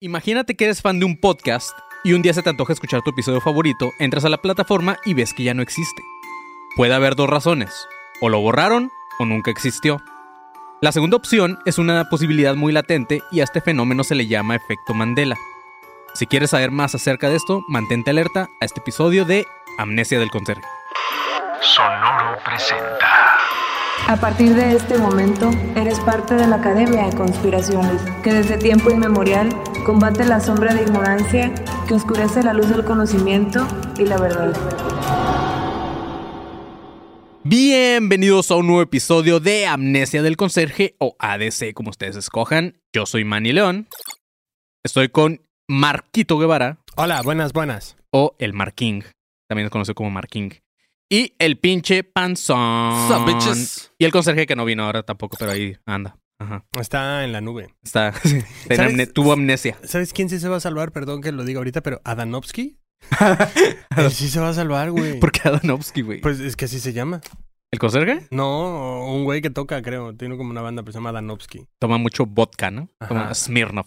Imagínate que eres fan de un podcast y un día se te antoja escuchar tu episodio favorito, entras a la plataforma y ves que ya no existe. Puede haber dos razones, o lo borraron o nunca existió. La segunda opción es una posibilidad muy latente y a este fenómeno se le llama efecto Mandela. Si quieres saber más acerca de esto, mantente alerta a este episodio de Amnesia del Conserje. Sonoro presenta. A partir de este momento, eres parte de la Academia de Conspiraciones, que desde tiempo inmemorial combate la sombra de ignorancia que oscurece la luz del conocimiento y la verdad. Bienvenidos a un nuevo episodio de Amnesia del Conserje o ADC, como ustedes escojan. Yo soy Manny León. Estoy con Marquito Guevara Hola, buenas, buenas. o el Marking, también es conocido como Marking. Y el pinche panzón. Y el conserje que no vino ahora tampoco, pero ahí anda. Ajá. Está en la nube. Está. amne- tuvo amnesia. ¿Sabes quién sí se va a salvar? Perdón que lo diga ahorita, pero Adanovsky. Él sí se va a salvar, güey. ¿Por qué Adanovsky, güey? Pues es que así se llama. ¿El conserje? No, un güey que toca, creo. Tiene como una banda, pero se llama Adanovsky. Toma mucho vodka, ¿no? Ajá. Toma. Smirnov.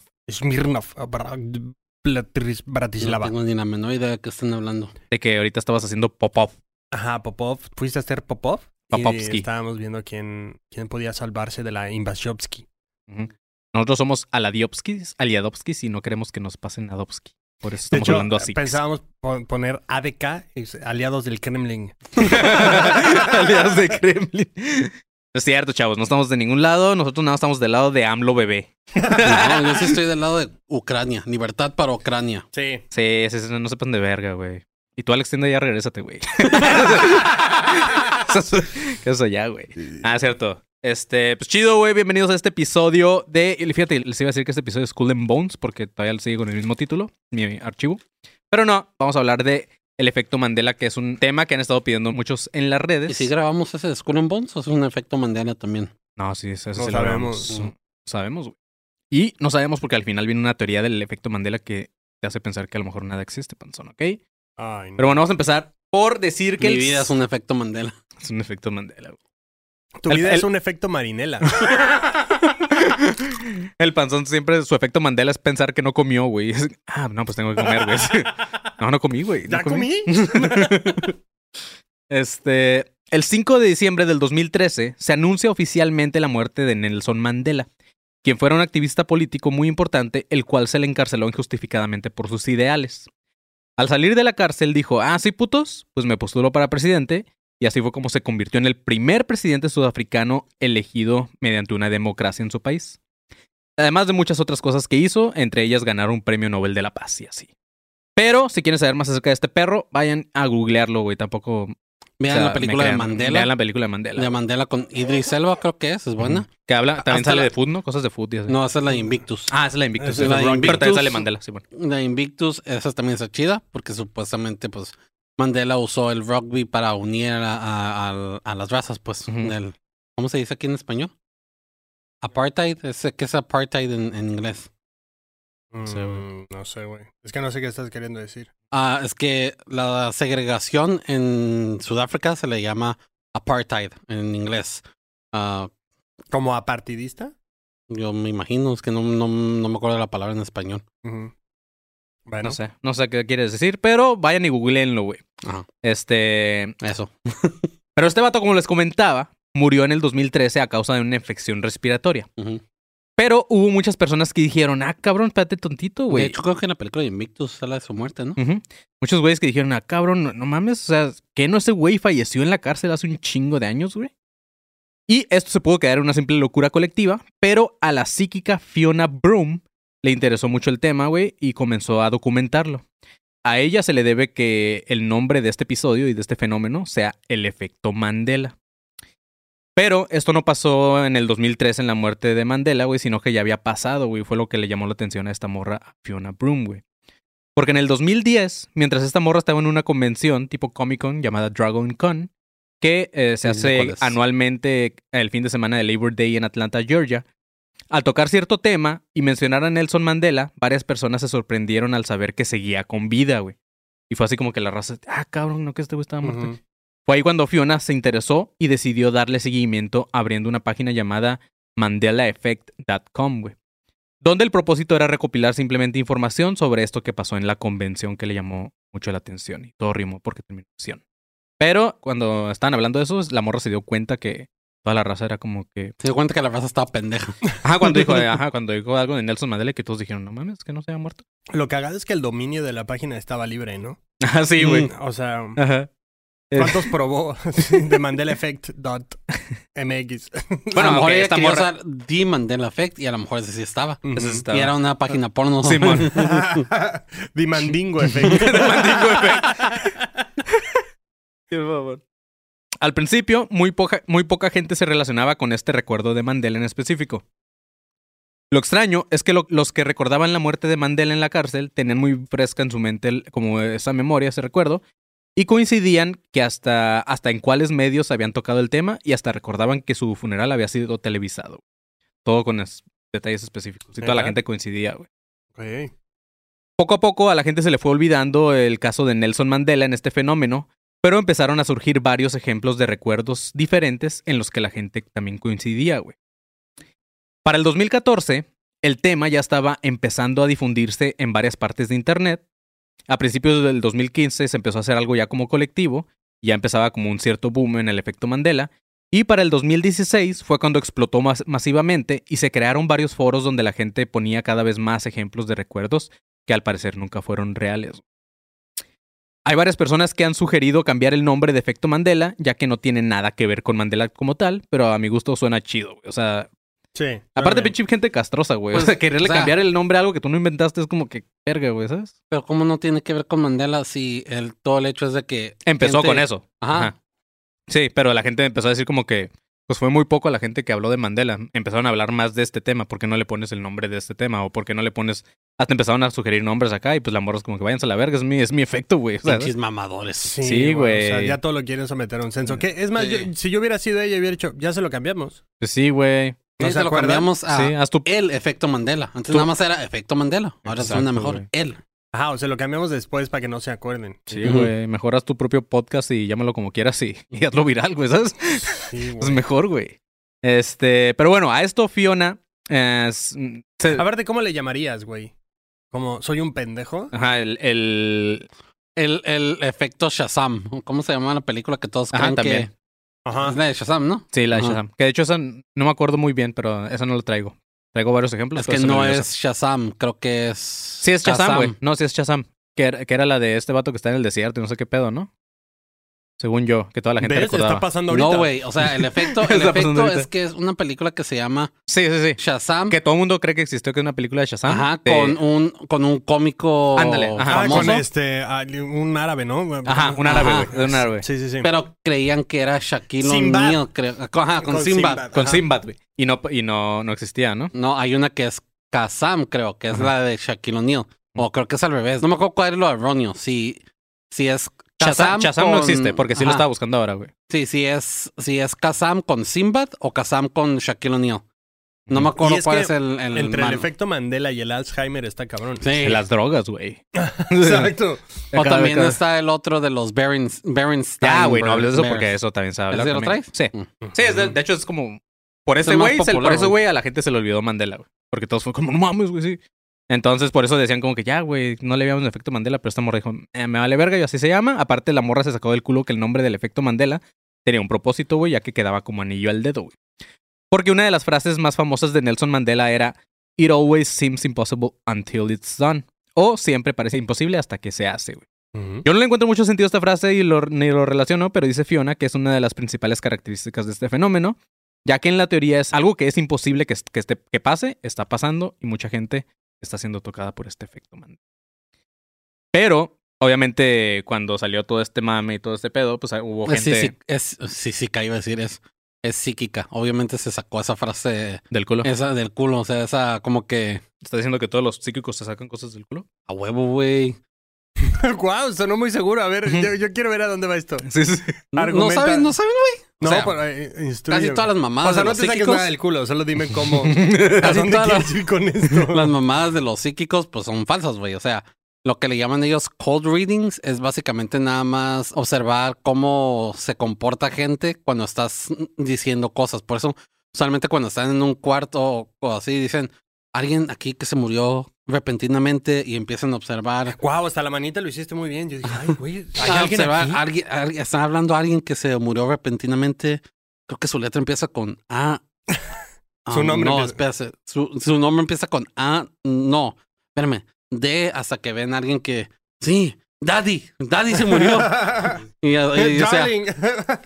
No Bratislava. tengo ni la menor idea de qué están hablando. De que ahorita estabas haciendo pop-up. Ajá, Popov. ¿Fuiste a hacer Popov? Popovsky. Y estábamos viendo quién, quién podía salvarse de la Invasiovsky. Ujú. Nosotros somos Aladiopskis, Aliadovskis y no queremos que nos pasen Adovsky. Por eso De estamos hecho, hablando así. pensábamos pon- poner ADK, aliados del Kremlin. Aliados de Kremlin. Es cierto, chavos. No estamos de ningún lado. Nosotros nada más estamos del lado de AMLO bebé. No, yo sí estoy del lado de Ucrania. Libertad para Ucrania. Sí. Sí, sí, sí, no sepan de verga, güey. Y tú, Alex, tienda ya regrésate, güey. ¿Qué es allá, güey? Ah, cierto. Este, pues chido, güey. Bienvenidos a este episodio de. Fíjate, les iba a decir que este episodio es Cool and Bones, porque todavía sigue con el mismo título, mi archivo. Pero no, vamos a hablar de el efecto Mandela, que es un tema que han estado pidiendo muchos en las redes. ¿Y si grabamos ese de Skull and Bones o es un efecto Mandela también? No, sí, eso, eso No sí lo sabemos. sabemos. Sabemos, güey. Y no sabemos porque al final viene una teoría del efecto Mandela que te hace pensar que a lo mejor nada existe, panzón, ¿ok? Ay, no. Pero bueno, vamos a empezar por decir que Mi el- vida es un efecto Mandela. es un efecto Mandela. güey. Tu el- vida el- es un efecto marinela. El panzón siempre, su efecto Mandela es pensar que no comió, güey. Es- Ah, no, pues tengo que comer, güey. No, no comí, güey. no ¿Ya comí? Este, el 5 de diciembre del 2013 se anuncia oficialmente la muerte de Nelson Mandela, quien fuera un activista político muy importante, el cual se le encarceló injustificadamente por sus ideales. Al salir de la cárcel dijo, ah, sí, putos, pues me postulo para presidente, y así fue como se convirtió en el primer presidente sudafricano elegido mediante una democracia en su país. Además de muchas otras cosas que hizo, entre ellas ganar un premio Nobel de la Paz y así. Pero si quieren saber más acerca de este perro, vayan a googlearlo, güey. Tampoco Vean o sea, la película de. Mandela. Vean la película de Mandela. De Mandela con Idris Elba, creo que es. Es buena. Que habla, también Hasta sale la- de food, ¿no? Cosas de food y así. No, esa es la de Invictus. Ah, esa es la Invictus. Esa es la es Ron, Pero también Invictus. sale Mandela, sí, bueno. La Invictus, esa también está chida porque supuestamente, pues, Mandela usó el rugby para unir a, a- a- a las razas, pues, del... ¿Cómo se dice aquí en español? Apartheid, ese ¿qué es apartheid en, en inglés? Güey. Mm, no sé, güey. Es que no sé qué estás queriendo decir. Ah, es que la segregación en Sudáfrica se le llama apartheid en inglés. Ah, ¿Como apartidista? yo me imagino, es que no, no, no me acuerdo de la palabra en español. Bueno, No sé, no sé qué quieres decir, pero vayan y googleenlo, güey. Ajá, Este. eso. Pero este vato, como les comentaba, murió en el 2013 a causa de una infección respiratoria. Ujú. Pero hubo muchas personas que dijeron, ah, cabrón, espérate tontito, De güey. hecho, creo que en la película de Invictus sale de su muerte, ¿no? Muchos güeyes que dijeron, ah, cabrón, no, no mames, o sea, que no ese güey falleció en la cárcel hace un chingo de años, güey. Y esto se pudo quedar en una simple locura colectiva, pero a la psíquica Fiona Broom le interesó mucho el tema, güey, y comenzó a documentarlo. A ella se le debe que el nombre de este episodio y de este fenómeno sea el efecto Mandela. Pero esto no pasó en el 2003 en la muerte de Mandela, güey, sino que ya había pasado, güey. Fue lo que le llamó la atención a esta morra, a Fiona Broom, güey. Porque en el 2010, mientras esta morra estaba en una convención tipo Comic Con llamada Dragon Con, que eh, se Sí, hace anualmente el fin de semana de Labor Day en Atlanta, Georgia, al tocar cierto tema y mencionar a Nelson Mandela, varias personas se sorprendieron al saber que seguía con vida, güey. Y fue así como que la raza, ah, cabrón, no que este güey estaba muerto. Fue ahí cuando Fiona se interesó y decidió darle seguimiento abriendo una página llamada mandelaeffect.com, güey. donde el propósito era recopilar simplemente información sobre esto que pasó en la convención que le llamó mucho la atención y todo rimó porque terminó acción. Pero cuando estaban hablando de eso, la morra se dio cuenta que toda la raza era como que... Se dio cuenta que la raza estaba pendeja. Ajá, cuando dijo, ajá, cuando dijo algo de Nelson Mandela que todos dijeron, no mames, que no se haya muerto. Lo cagado es que el dominio de la página estaba libre, ¿no? Ajá, sí, güey. O sea, Ajá. ¿Cuántos probó de mandelaeffect.mx? Bueno, a lo mejor ok, ella quería usar The Mandela Effect y a lo mejor ese sí estaba. Ese. Y era una página porno. Simón. The Mandingo Effect. Al principio, muy poca, muy poca gente se relacionaba con este recuerdo de Mandela en específico. Lo extraño es que lo- los que recordaban la muerte de Mandela en la cárcel tenían muy fresca en su mente el- como esa memoria, ese recuerdo, y coincidían que hasta, hasta en cuáles medios habían tocado el tema y hasta recordaban que su funeral había sido televisado. Todo con es- detalles específicos. Y toda la gente coincidía, güey. Poco a poco a la gente se le fue olvidando el caso de Nelson Mandela en este fenómeno, pero empezaron a surgir varios ejemplos de recuerdos diferentes en los que la gente también coincidía, güey. Para el 2014, el tema ya estaba empezando a difundirse en varias partes de Internet. A principios del 2015 se empezó a hacer algo ya como colectivo, ya empezaba como un cierto boom en el efecto Mandela, y para el 2016 fue cuando explotó mas- masivamente y se crearon varios foros donde la gente ponía cada vez más ejemplos de recuerdos que al parecer nunca fueron reales. Hay varias personas que han sugerido cambiar el nombre de efecto Mandela, ya que no tiene nada que ver con Mandela como tal, pero a mi gusto suena chido. O sea, Sí. aparte pinche gente castrosa, güey. Pues, o sea, quererle o sea- cambiar el nombre a algo que tú no inventaste es como que verga, güey, ¿sabes? Pero ¿cómo no tiene que ver con Mandela si el, todo el hecho es de que... Empezó gente- con eso. Ajá. Sí, pero la gente empezó a decir como que, pues fue muy poco la gente que habló de Mandela. Empezaron a hablar más de este tema. ¿Por qué no le pones el nombre de este tema? O ¿por qué no le pones... Hasta empezaron a sugerir nombres acá y pues la morra es como que váyanse a la verga. Es mi, es mi efecto, güey. Pinches mamadores. Sí, güey. O sea, ya todo lo quieren someter a un censo. ¿Qué? Es más, Sí. yo- si yo hubiera sido ella, hubiera dicho, ya se lo cambiamos. Pues sí, güey. ¿No Sí, se lo cambiamos a Sí, haz tu... el efecto Mandela. Antes Tú- nada más era efecto Mandela. Ahora Exacto, suena mejor güey. él. Ajá, o sea, lo cambiamos después para que no se acuerden. Sí, güey. Mejoras tu propio podcast y llámalo como quieras y, y hazlo viral, güey, ¿sabes? Sí, Es mejor, güey. Este, pero bueno, a esto Fiona... eh, s- se- Aparte, ¿cómo le llamarías, güey? Como, ¿soy un pendejo? Ajá, el... el... El, el efecto Shazam. ¿Cómo se llama la película que todos Ajá, creen también. Ajá. es la de Shazam, no? Sí, la de Ajá. Shazam. Que de hecho esa no me acuerdo muy bien, pero esa no la traigo. Traigo varios ejemplos. Es que no es. Shazam, creo que es. Sí, es Shazam, güey. No, sí es Shazam. Que era, que era la de este vato que está en el desierto y no sé qué pedo, ¿no? Según yo, que toda la gente ¿Ves? recordaba. Está pasando ahorita. No, güey. O sea, el efecto, el efecto es que es una película que se llama Sí, sí, sí. Shazam. Que todo el mundo cree que existió, que es una película de Shazam. Ajá, de- con un, con un cómico Ándale, ajá. Ah, famoso. con este, ah, un árabe, ¿no? Ajá, un árabe, Ajá. güey. de un árabe. Sí, sí, sí. Pero creían que era Shaquille Sinbad. O'Neal, creo. Ajá, con, Con Sinbad. Sinbad. Con Ajá. Sinbad, güey. Y no, y no, no existía, ¿no? No, hay una que es Kazam, creo, que es Ajá. la de Shaquille O'Neal. O creo que es al revés. No me acuerdo cuál es lo erróneo. Si, si es Shazam, Kazam, Shazam no con- existe, porque sí lo estaba buscando ahora, güey. Sí, sí es, si es Kazam con Sinbad o Kazam con Shaquille O'Neal. No me Y acuerdo es cuál que es el, el Entre el efecto Mandela y el Alzheimer está cabrón. Sí. Las drogas, güey. Exacto. O también está el otro de los Berens, Berenstein. Ah, güey, no hables de eso porque eso también se habla. ¿Ese lo traes? Sí. Mm. Sí, es de, de hecho es como... Por Es ese güey, por ese güey. güey a la gente se le olvidó Mandela, güey. Porque todos fue como, no mames, güey, sí. Entonces, por eso decían como que ya, güey, no le habíamos el efecto Mandela, pero esta morra dijo, "Eh, me vale verga y así se llama. Aparte, la morra se sacó del culo que el nombre del efecto Mandela tenía un propósito, güey, ya que quedaba como anillo al dedo, güey. Porque una de las frases más famosas de Nelson Mandela era, It always seems impossible until it's done. O siempre parece imposible hasta que se hace, güey. Yo no le encuentro mucho sentido a esta frase y lo, ni lo relaciono, pero dice Fiona que es una de las principales características de este fenómeno, ya que en la teoría es algo que es imposible que, que, que pase, está pasando y mucha gente está siendo tocada por este efecto Mandela. Pero, obviamente, cuando salió todo este mame y todo este pedo, pues hubo Es gente sí, sí, es sí, sí, iba a decir, es, es psíquica. Obviamente se sacó esa frase, del culo. esa del culo, o sea, esa como que ¿Está diciendo que todos los psíquicos se sacan cosas del culo? a huevo, güey. Guau, sonó muy seguro. A ver, yo, yo quiero ver a dónde va esto. Sí, sí. No, saben, no saben, güey. No, O sea, pero eh, instrúyeme. Casi todas las mamadas O sea, de no los te saques psíquicos, nada del culo, solo dime cómo. ¿A Casi dónde todas quieres ir con esto? las mamadas de los psíquicos, pues son falsas, güey. O sea, lo que le llaman ellos cold readings es básicamente nada más observar cómo se comporta gente cuando estás diciendo cosas. Por eso, usualmente cuando están en un cuarto o así, dicen, alguien aquí que se murió repentinamente y empiezan a observar. Wow, hasta la manita lo hiciste muy bien. Yo dije, ay, güey, ¿hay a alguien observar, aquí? alguien, alguien- están hablando a alguien que se murió repentinamente. Creo que su letra empieza con A. Su Ah, nombre No, empieza- espérate. Su, su nombre empieza con A. No, espérame. D hasta que ven a alguien que. Sí, Daddy. Daddy se murió. y, y- y, o sea, Darling.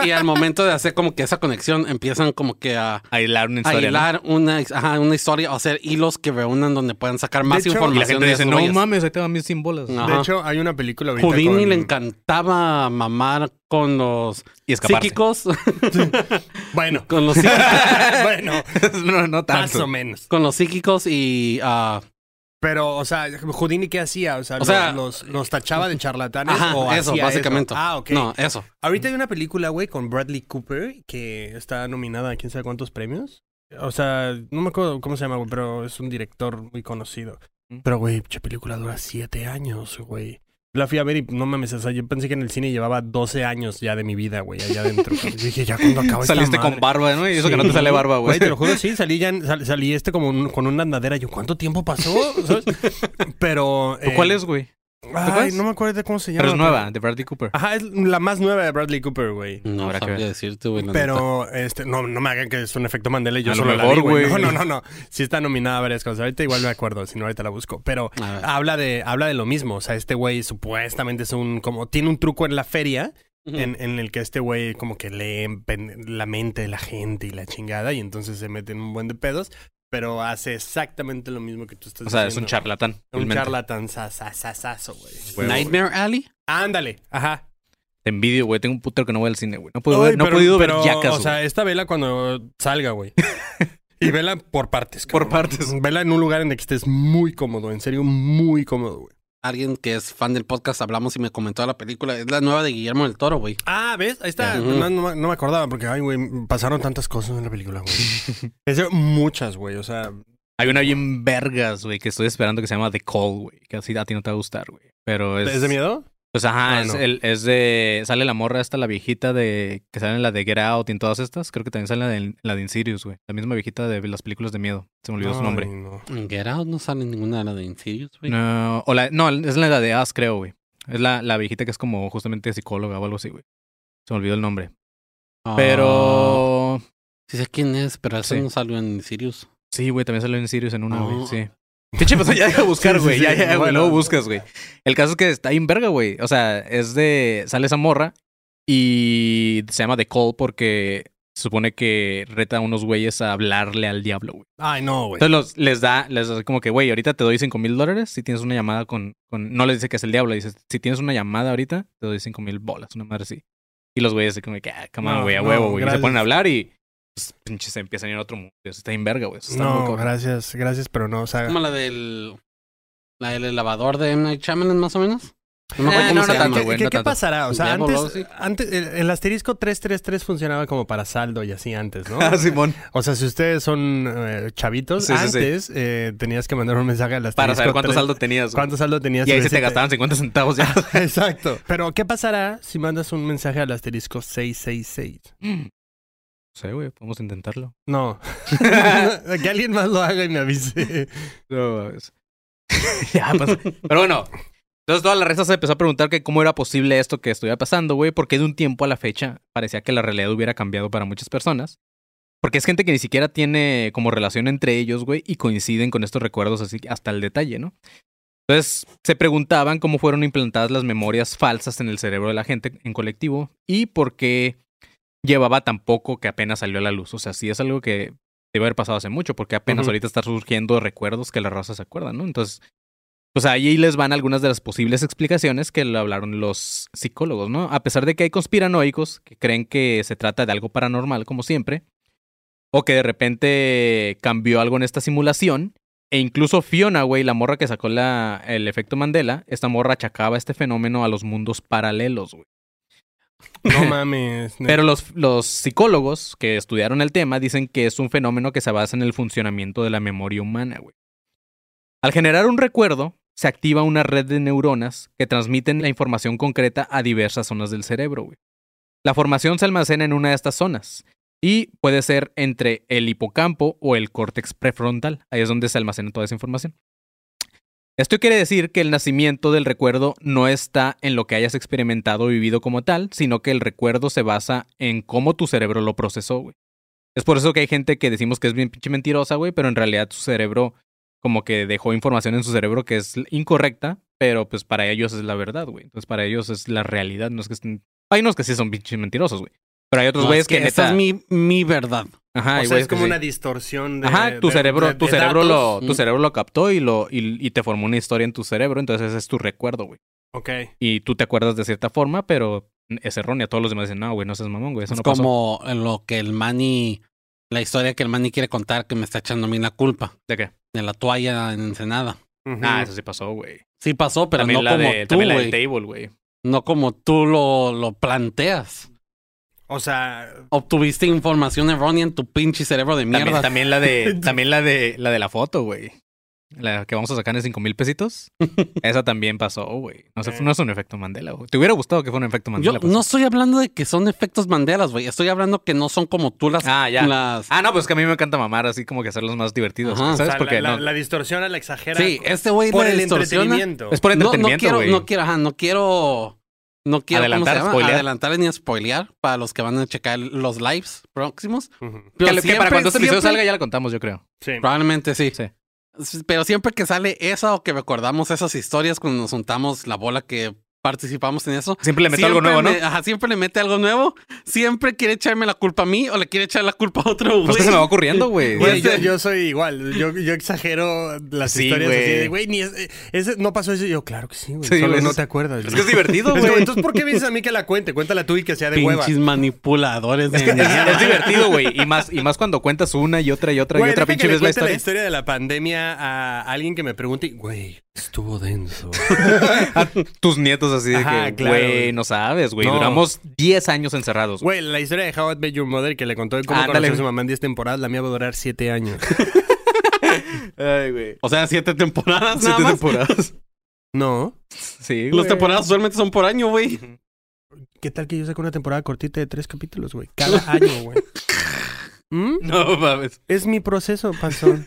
y al momento de hacer como que esa conexión, empiezan como que a, A hilar una a historia. ¿no? hilar una, ajá, una historia o hacer hilos que reúnan donde puedan sacar más hecho- Y la información. gente de dice, esos no güeyes". mames, ahí te van mis. De hecho, hay una película Houdini con- le encantaba mamar con los Y escaparse. psíquicos. Bueno, con los psíquicos. bueno, no, no tanto. más o menos. con los psíquicos y ah, Pero, o sea, Houdini, ¿qué hacía? O sea, O los, sea- los, los tachaba de charlatanes ajá, o eso, básicamente. eso? Ah, ok. No, eso. Ahorita hay una película, güey, con Bradley Cooper que está nominada a quién sabe cuántos premios. O sea, no me acuerdo cómo se llama, güey, pero es un director muy conocido. Mm. Pero, güey, che película dura siete años, güey. La fui a ver y no mames, o sea, yo pensé que en el cine llevaba 12 años ya de mi vida, güey, allá adentro. Yo dije, ya cuando esta Saliste madre? con barba, ¿no? Y eso que no te sale barba, güey. Güey, te lo juro, sí, salí ya, sal- salí este como un- con una andadera. Yo, ¿cuánto tiempo pasó? ¿Sabes? Pero. eh, ¿Cuál es, güey? Ay, no me acuerdo de cómo se llama. Pero es nueva, de Bradley Cooper. Ajá, es la más nueva de Bradley Cooper, güey. No Habrá que decirte, güey. la neta. Pero, este, no, no me hagan que es un efecto Mandela y yo A lo solo la mejor, vi, güey. No, no, no, no. Sí está nominada a varias cosas. Ahorita igual me acuerdo, si no ahorita la busco. Pero habla de, habla de lo mismo. O sea, este güey supuestamente es un, como, tiene un truco en la feria en, en el que este güey como que lee la mente de la gente y la chingada y entonces se mete en un buen de pedos, pero hace exactamente lo mismo que tú estás O sea, es un diciendo. charlatán. Un charlatán sasasasazo, güey. Nightmare Alley. Ándale, ajá. Te envidio, güey. Tengo un putero que no voy al cine, güey. No puedo ver- no he pero- podido pero, ver Jackass, O sea, esta vela cuando salga, güey. y vela por partes. Por cabrón. partes. Vela en un lugar en el que estés muy cómodo, en serio, muy cómodo, güey. Alguien que es fan del podcast hablamos y me comentó de la película. Es la nueva de Guillermo del Toro, güey. Ah, ¿ves? Ahí está. No, no me- no me acordaba porque, ay, güey, pasaron tantas cosas en la película, güey. Es de muchas, güey. O sea, Hay una bien vergas, güey, que estoy esperando que se llama The Call, güey. Que así a ti no te va a gustar, güey. Pero es... ¿es de miedo? Pues ajá, Ah, es, no. el, es de... Sale la morra esta, la viejita de... Que sale en la de Get Out y en todas estas. Creo que también sale en la de, en la de Insidious, güey. La misma viejita de las películas de miedo. Se me olvidó su nombre. no. En Get Out no sale ninguna de las de Insidious, güey. No, o la, no, es la de Us, creo, güey. Es la, la viejita que es como justamente psicóloga o algo así, güey. Se me olvidó el nombre. Ah, Pero... Sí sé quién es, pero eso Sí. no salió en Insidious. Sí, güey, también salió en Sirius en una, güey. Oh. Sí. Pinche, pues ya deja de buscar, Sí, sí, güey. sí. Ya, ya, güey. Luego buscas, güey. El caso es que está ahí en verga, güey. O sea, es de. Sale esa morra y se llama The Call porque se supone que reta a unos güeyes a hablarle al diablo, güey. Ay, no, güey. Entonces los, les da, les da como que, güey, ahorita te doy cinco mil dólares si tienes una llamada con, con. No les dice que es el diablo, dice, si tienes una llamada ahorita, te doy cinco mil bolas, una madre así. Y los güeyes así como que, ah, come on, güey, a huevo, güey. Y se ponen a hablar y. Pues, pinche, se empiezan a ir a otro mundo. Eso está en verga, güey. Eso está muy No, gracias, gracias, pero no, o sea. Como la del... La del lavador de M. Night Shyamalan, más o menos. No me acuerdo Eh, cómo no, se no llama. ¿Qué, qué- qué pasará? O sea, antes, antes el, el asterisco 333 funcionaba como para saldo y así antes, ¿no? Ah, Simón. O sea, si ustedes son eh, chavitos, Sí, sí, sí. antes eh, tenías que mandar un mensaje al asterisco Para saber cuánto 3. saldo tenías. güey. ¿Cuánto saldo tenías? Y ahí se te gastaban 50 centavos ya. Exacto. Pero, ¿qué pasará si mandas un mensaje al asterisco 666? No sé, güey. Podemos intentarlo. No. que alguien más lo haga y me avise. No, ya, pues. Pero bueno. Entonces toda la resta se empezó a preguntar que cómo era posible esto que estuviera pasando, güey. Porque de un tiempo a la fecha parecía que la realidad hubiera cambiado para muchas personas. Porque es gente que ni siquiera tiene como relación entre ellos, güey. Y coinciden con estos recuerdos así hasta el detalle, ¿no? Entonces se preguntaban cómo fueron implantadas las memorias falsas en el cerebro de la gente en colectivo y por qué llevaba tan poco que apenas salió a la luz. O sea, sí es algo que debe haber pasado hace mucho, porque apenas ahorita están surgiendo recuerdos que la raza se acuerdan, ¿no? Entonces, pues ahí les van algunas de las posibles explicaciones que lo hablaron los psicólogos, ¿no? A pesar de que hay conspiranoicos que creen que se trata de algo paranormal, como siempre, o que de repente cambió algo en esta simulación, e incluso Fiona, güey, la morra que sacó la, el efecto Mandela, esta morra achacaba este fenómeno a los mundos paralelos, güey. No mames. Pero los, los psicólogos que estudiaron el tema dicen que es un fenómeno que se basa en el funcionamiento de la memoria humana, güey. Al generar un recuerdo, se activa una red de neuronas que transmiten la información concreta a diversas zonas del cerebro, güey. La formación se almacena en una de estas zonas Y puede ser entre el hipocampo o el córtex prefrontal. Ahí es donde se almacena toda esa información. Esto quiere decir que el nacimiento del recuerdo no está en lo que hayas experimentado o vivido como tal, sino que el recuerdo se basa en cómo tu cerebro lo procesó, güey. Es por eso que hay gente que decimos que es bien pinche mentirosa, güey, pero en realidad su cerebro como que dejó información en su cerebro que es incorrecta, pero pues para ellos es la verdad, güey. Entonces para ellos es la realidad, no es que estén... Hay unos que sí son pinches mentirosos, güey. Pero hay otros No, güeyes es que que, esta es mi, mi verdad. Ajá, o sea, es como sí. una distorsión de. Ajá, tu de- cerebro, de- tu de cerebro lo, tu Mm. cerebro lo captó y lo, y, y te formó una historia en tu cerebro, entonces ese es tu recuerdo, güey. Ok. Y tú te acuerdas de cierta forma, pero es errónea. Todos los demás dicen, no, güey, no seas mamón, güey, eso Es no pasó. como lo que el Manny, la historia que el Manny quiere contar que me está echando a mí la culpa ¿De qué? de la toalla en Ensenada. Ujú. Ah, eso sí pasó, güey. Sí pasó, pero También no la como de, tú, también la del table, güey. No como tú lo, lo planteas. O sea, Obtuviste información errónea en tu pinche cerebro de mierda. también la de, también la de, la de la foto, güey. La que vamos a sacar en cinco mil pesitos. Esa también pasó, güey. No, sé, Eh. no es un efecto Mandela, güey. Te hubiera gustado que fuera un efecto Mandela. Yo pues. no estoy hablando de que son efectos Mandelas, güey. Estoy hablando que no son como tú las... Ah, ya. las... Ah, no, pues que a mí me encanta mamar así como que hacerlos más divertidos. Ajá. o ¿Sabes sea, por qué? la, no. la, la distorsiona, la exagera. sí, este güey por le el distorsiona. entretenimiento. Es por No, no entretenimiento, quiero, güey. no quiero, ajá, no quiero... No quiero Adelantar, adelantar ni spoilear para los que van a checar los lives próximos. Pero que para siempre- cuando este episodio siempre- salga ya lo contamos, yo creo. Sí. Probablemente sí. Sí. Pero siempre que sale esa o que recordamos esas historias cuando nos juntamos la bola que participamos en eso. Siempre le meto algo nuevo, ¿no? me- ajá, siempre le mete algo nuevo. Siempre quiere echarme la culpa a mí o le quiere echar la culpa a otro güey. Pues que se me va ocurriendo, güey. Güey, yo, yo soy igual. Yo, yo exagero las Sí, historias así güey. de, güey, ni es- ese, no pasó eso. Y yo, claro que sí, güey. Sí, solo no te acuerdas. Es que es divertido, güey. Entonces, ¿por qué me dices a mí que la cuente? Cuéntala tú y que sea de hueva. Pinches manipuladores de Es, que es- divertido, güey. Y más, y más cuando cuentas una y otra y otra y otra pinche vez la cuente la historia. historia de la pandemia a alguien que me pregunte, güey, estuvo denso. A tus nietos así de Ajá, que, claro, güey, güey. no sabes, güey. No. Duramos 10 años encerrados. güey. Güey, la historia de How I Met Your Mother que le contó de cómo Ándale. conoció a su mamá en 10 temporadas, la mía va a durar 7 años. Ay, güey. O sea, siete temporadas nada Siete más. temporadas. No. Sí, Las güey. temporadas usualmente son por año, güey. ¿Qué tal que yo saco una temporada cortita de 3 capítulos, güey? Cada año, güey. ¿Mm? No mames. Es mi proceso, panzón.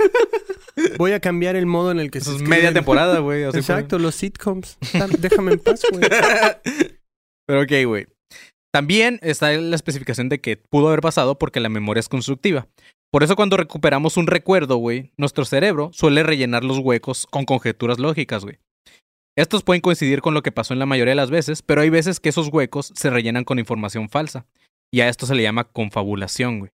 Voy a cambiar el modo en el que Eso se es escribe. media temporada, güey. Exacto, los sitcoms. Déjame en paz, güey. Pero ok, güey. También está la especificación de que pudo haber pasado porque la memoria es constructiva. Por eso cuando recuperamos un recuerdo, güey, nuestro cerebro suele rellenar los huecos con conjeturas lógicas, güey. Estos pueden coincidir con lo que pasó en la mayoría de las veces, pero hay veces que esos huecos se rellenan con información falsa. Y a esto se le llama confabulación, güey.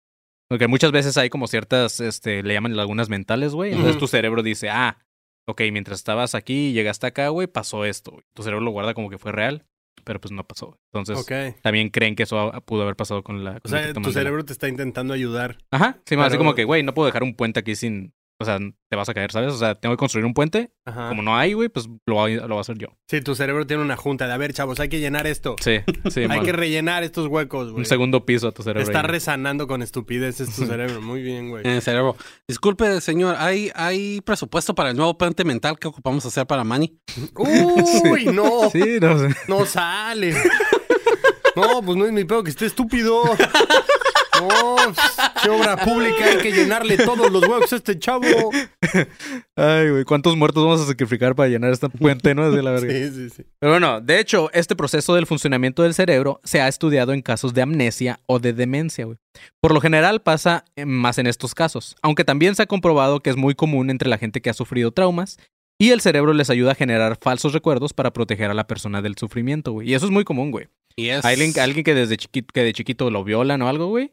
Porque muchas veces hay como ciertas, este, le llaman lagunas mentales, güey. Entonces tu cerebro dice, ah, ok, mientras estabas aquí y llegaste acá, güey, pasó esto. Tu cerebro lo guarda como que fue real, pero pues no pasó. Entonces también creen que eso pudo haber pasado con la... O con sea, tu cerebro te está intentando ayudar. Ajá, sí, así Pero- como que, güey, no puedo dejar un puente aquí sin... O sea, te vas a caer, ¿sabes? O sea, tengo que construir un puente. Ajá. Como no hay, güey, pues lo, voy a- lo voy a hacer yo. Sí, tu cerebro tiene una junta de, a ver, chavos, hay que llenar esto. Sí, sí, hay man. que rellenar estos huecos, güey. Un segundo piso a tu cerebro. Está ahí. resanando con estupideces tu cerebro. Muy bien, güey. En el cerebro. Disculpe, señor, ¿hay, ¿hay presupuesto para el nuevo puente mental que ocupamos hacer para Manny? Uy, no. Sí, no sé. No sale. No, pues no es mi pedo que esté estúpido. No, qué obra pública, hay que llenarle todos los huevos a este chavo. Ay, güey, ¿cuántos muertos vamos a sacrificar para llenar esta puente, no? De la verga. Sí, sí, sí. Pero bueno, de hecho, este proceso del funcionamiento del cerebro se ha estudiado en casos de amnesia o de demencia, güey. Por lo general pasa eh, más en estos casos, aunque también se ha comprobado que es muy común entre la gente que ha sufrido traumas y el cerebro les ayuda a generar falsos recuerdos para proteger a la persona del sufrimiento, güey. Y eso es muy común, güey. Y es... Alguien, alguien que desde chiquito, que de chiquito lo violan o algo, güey.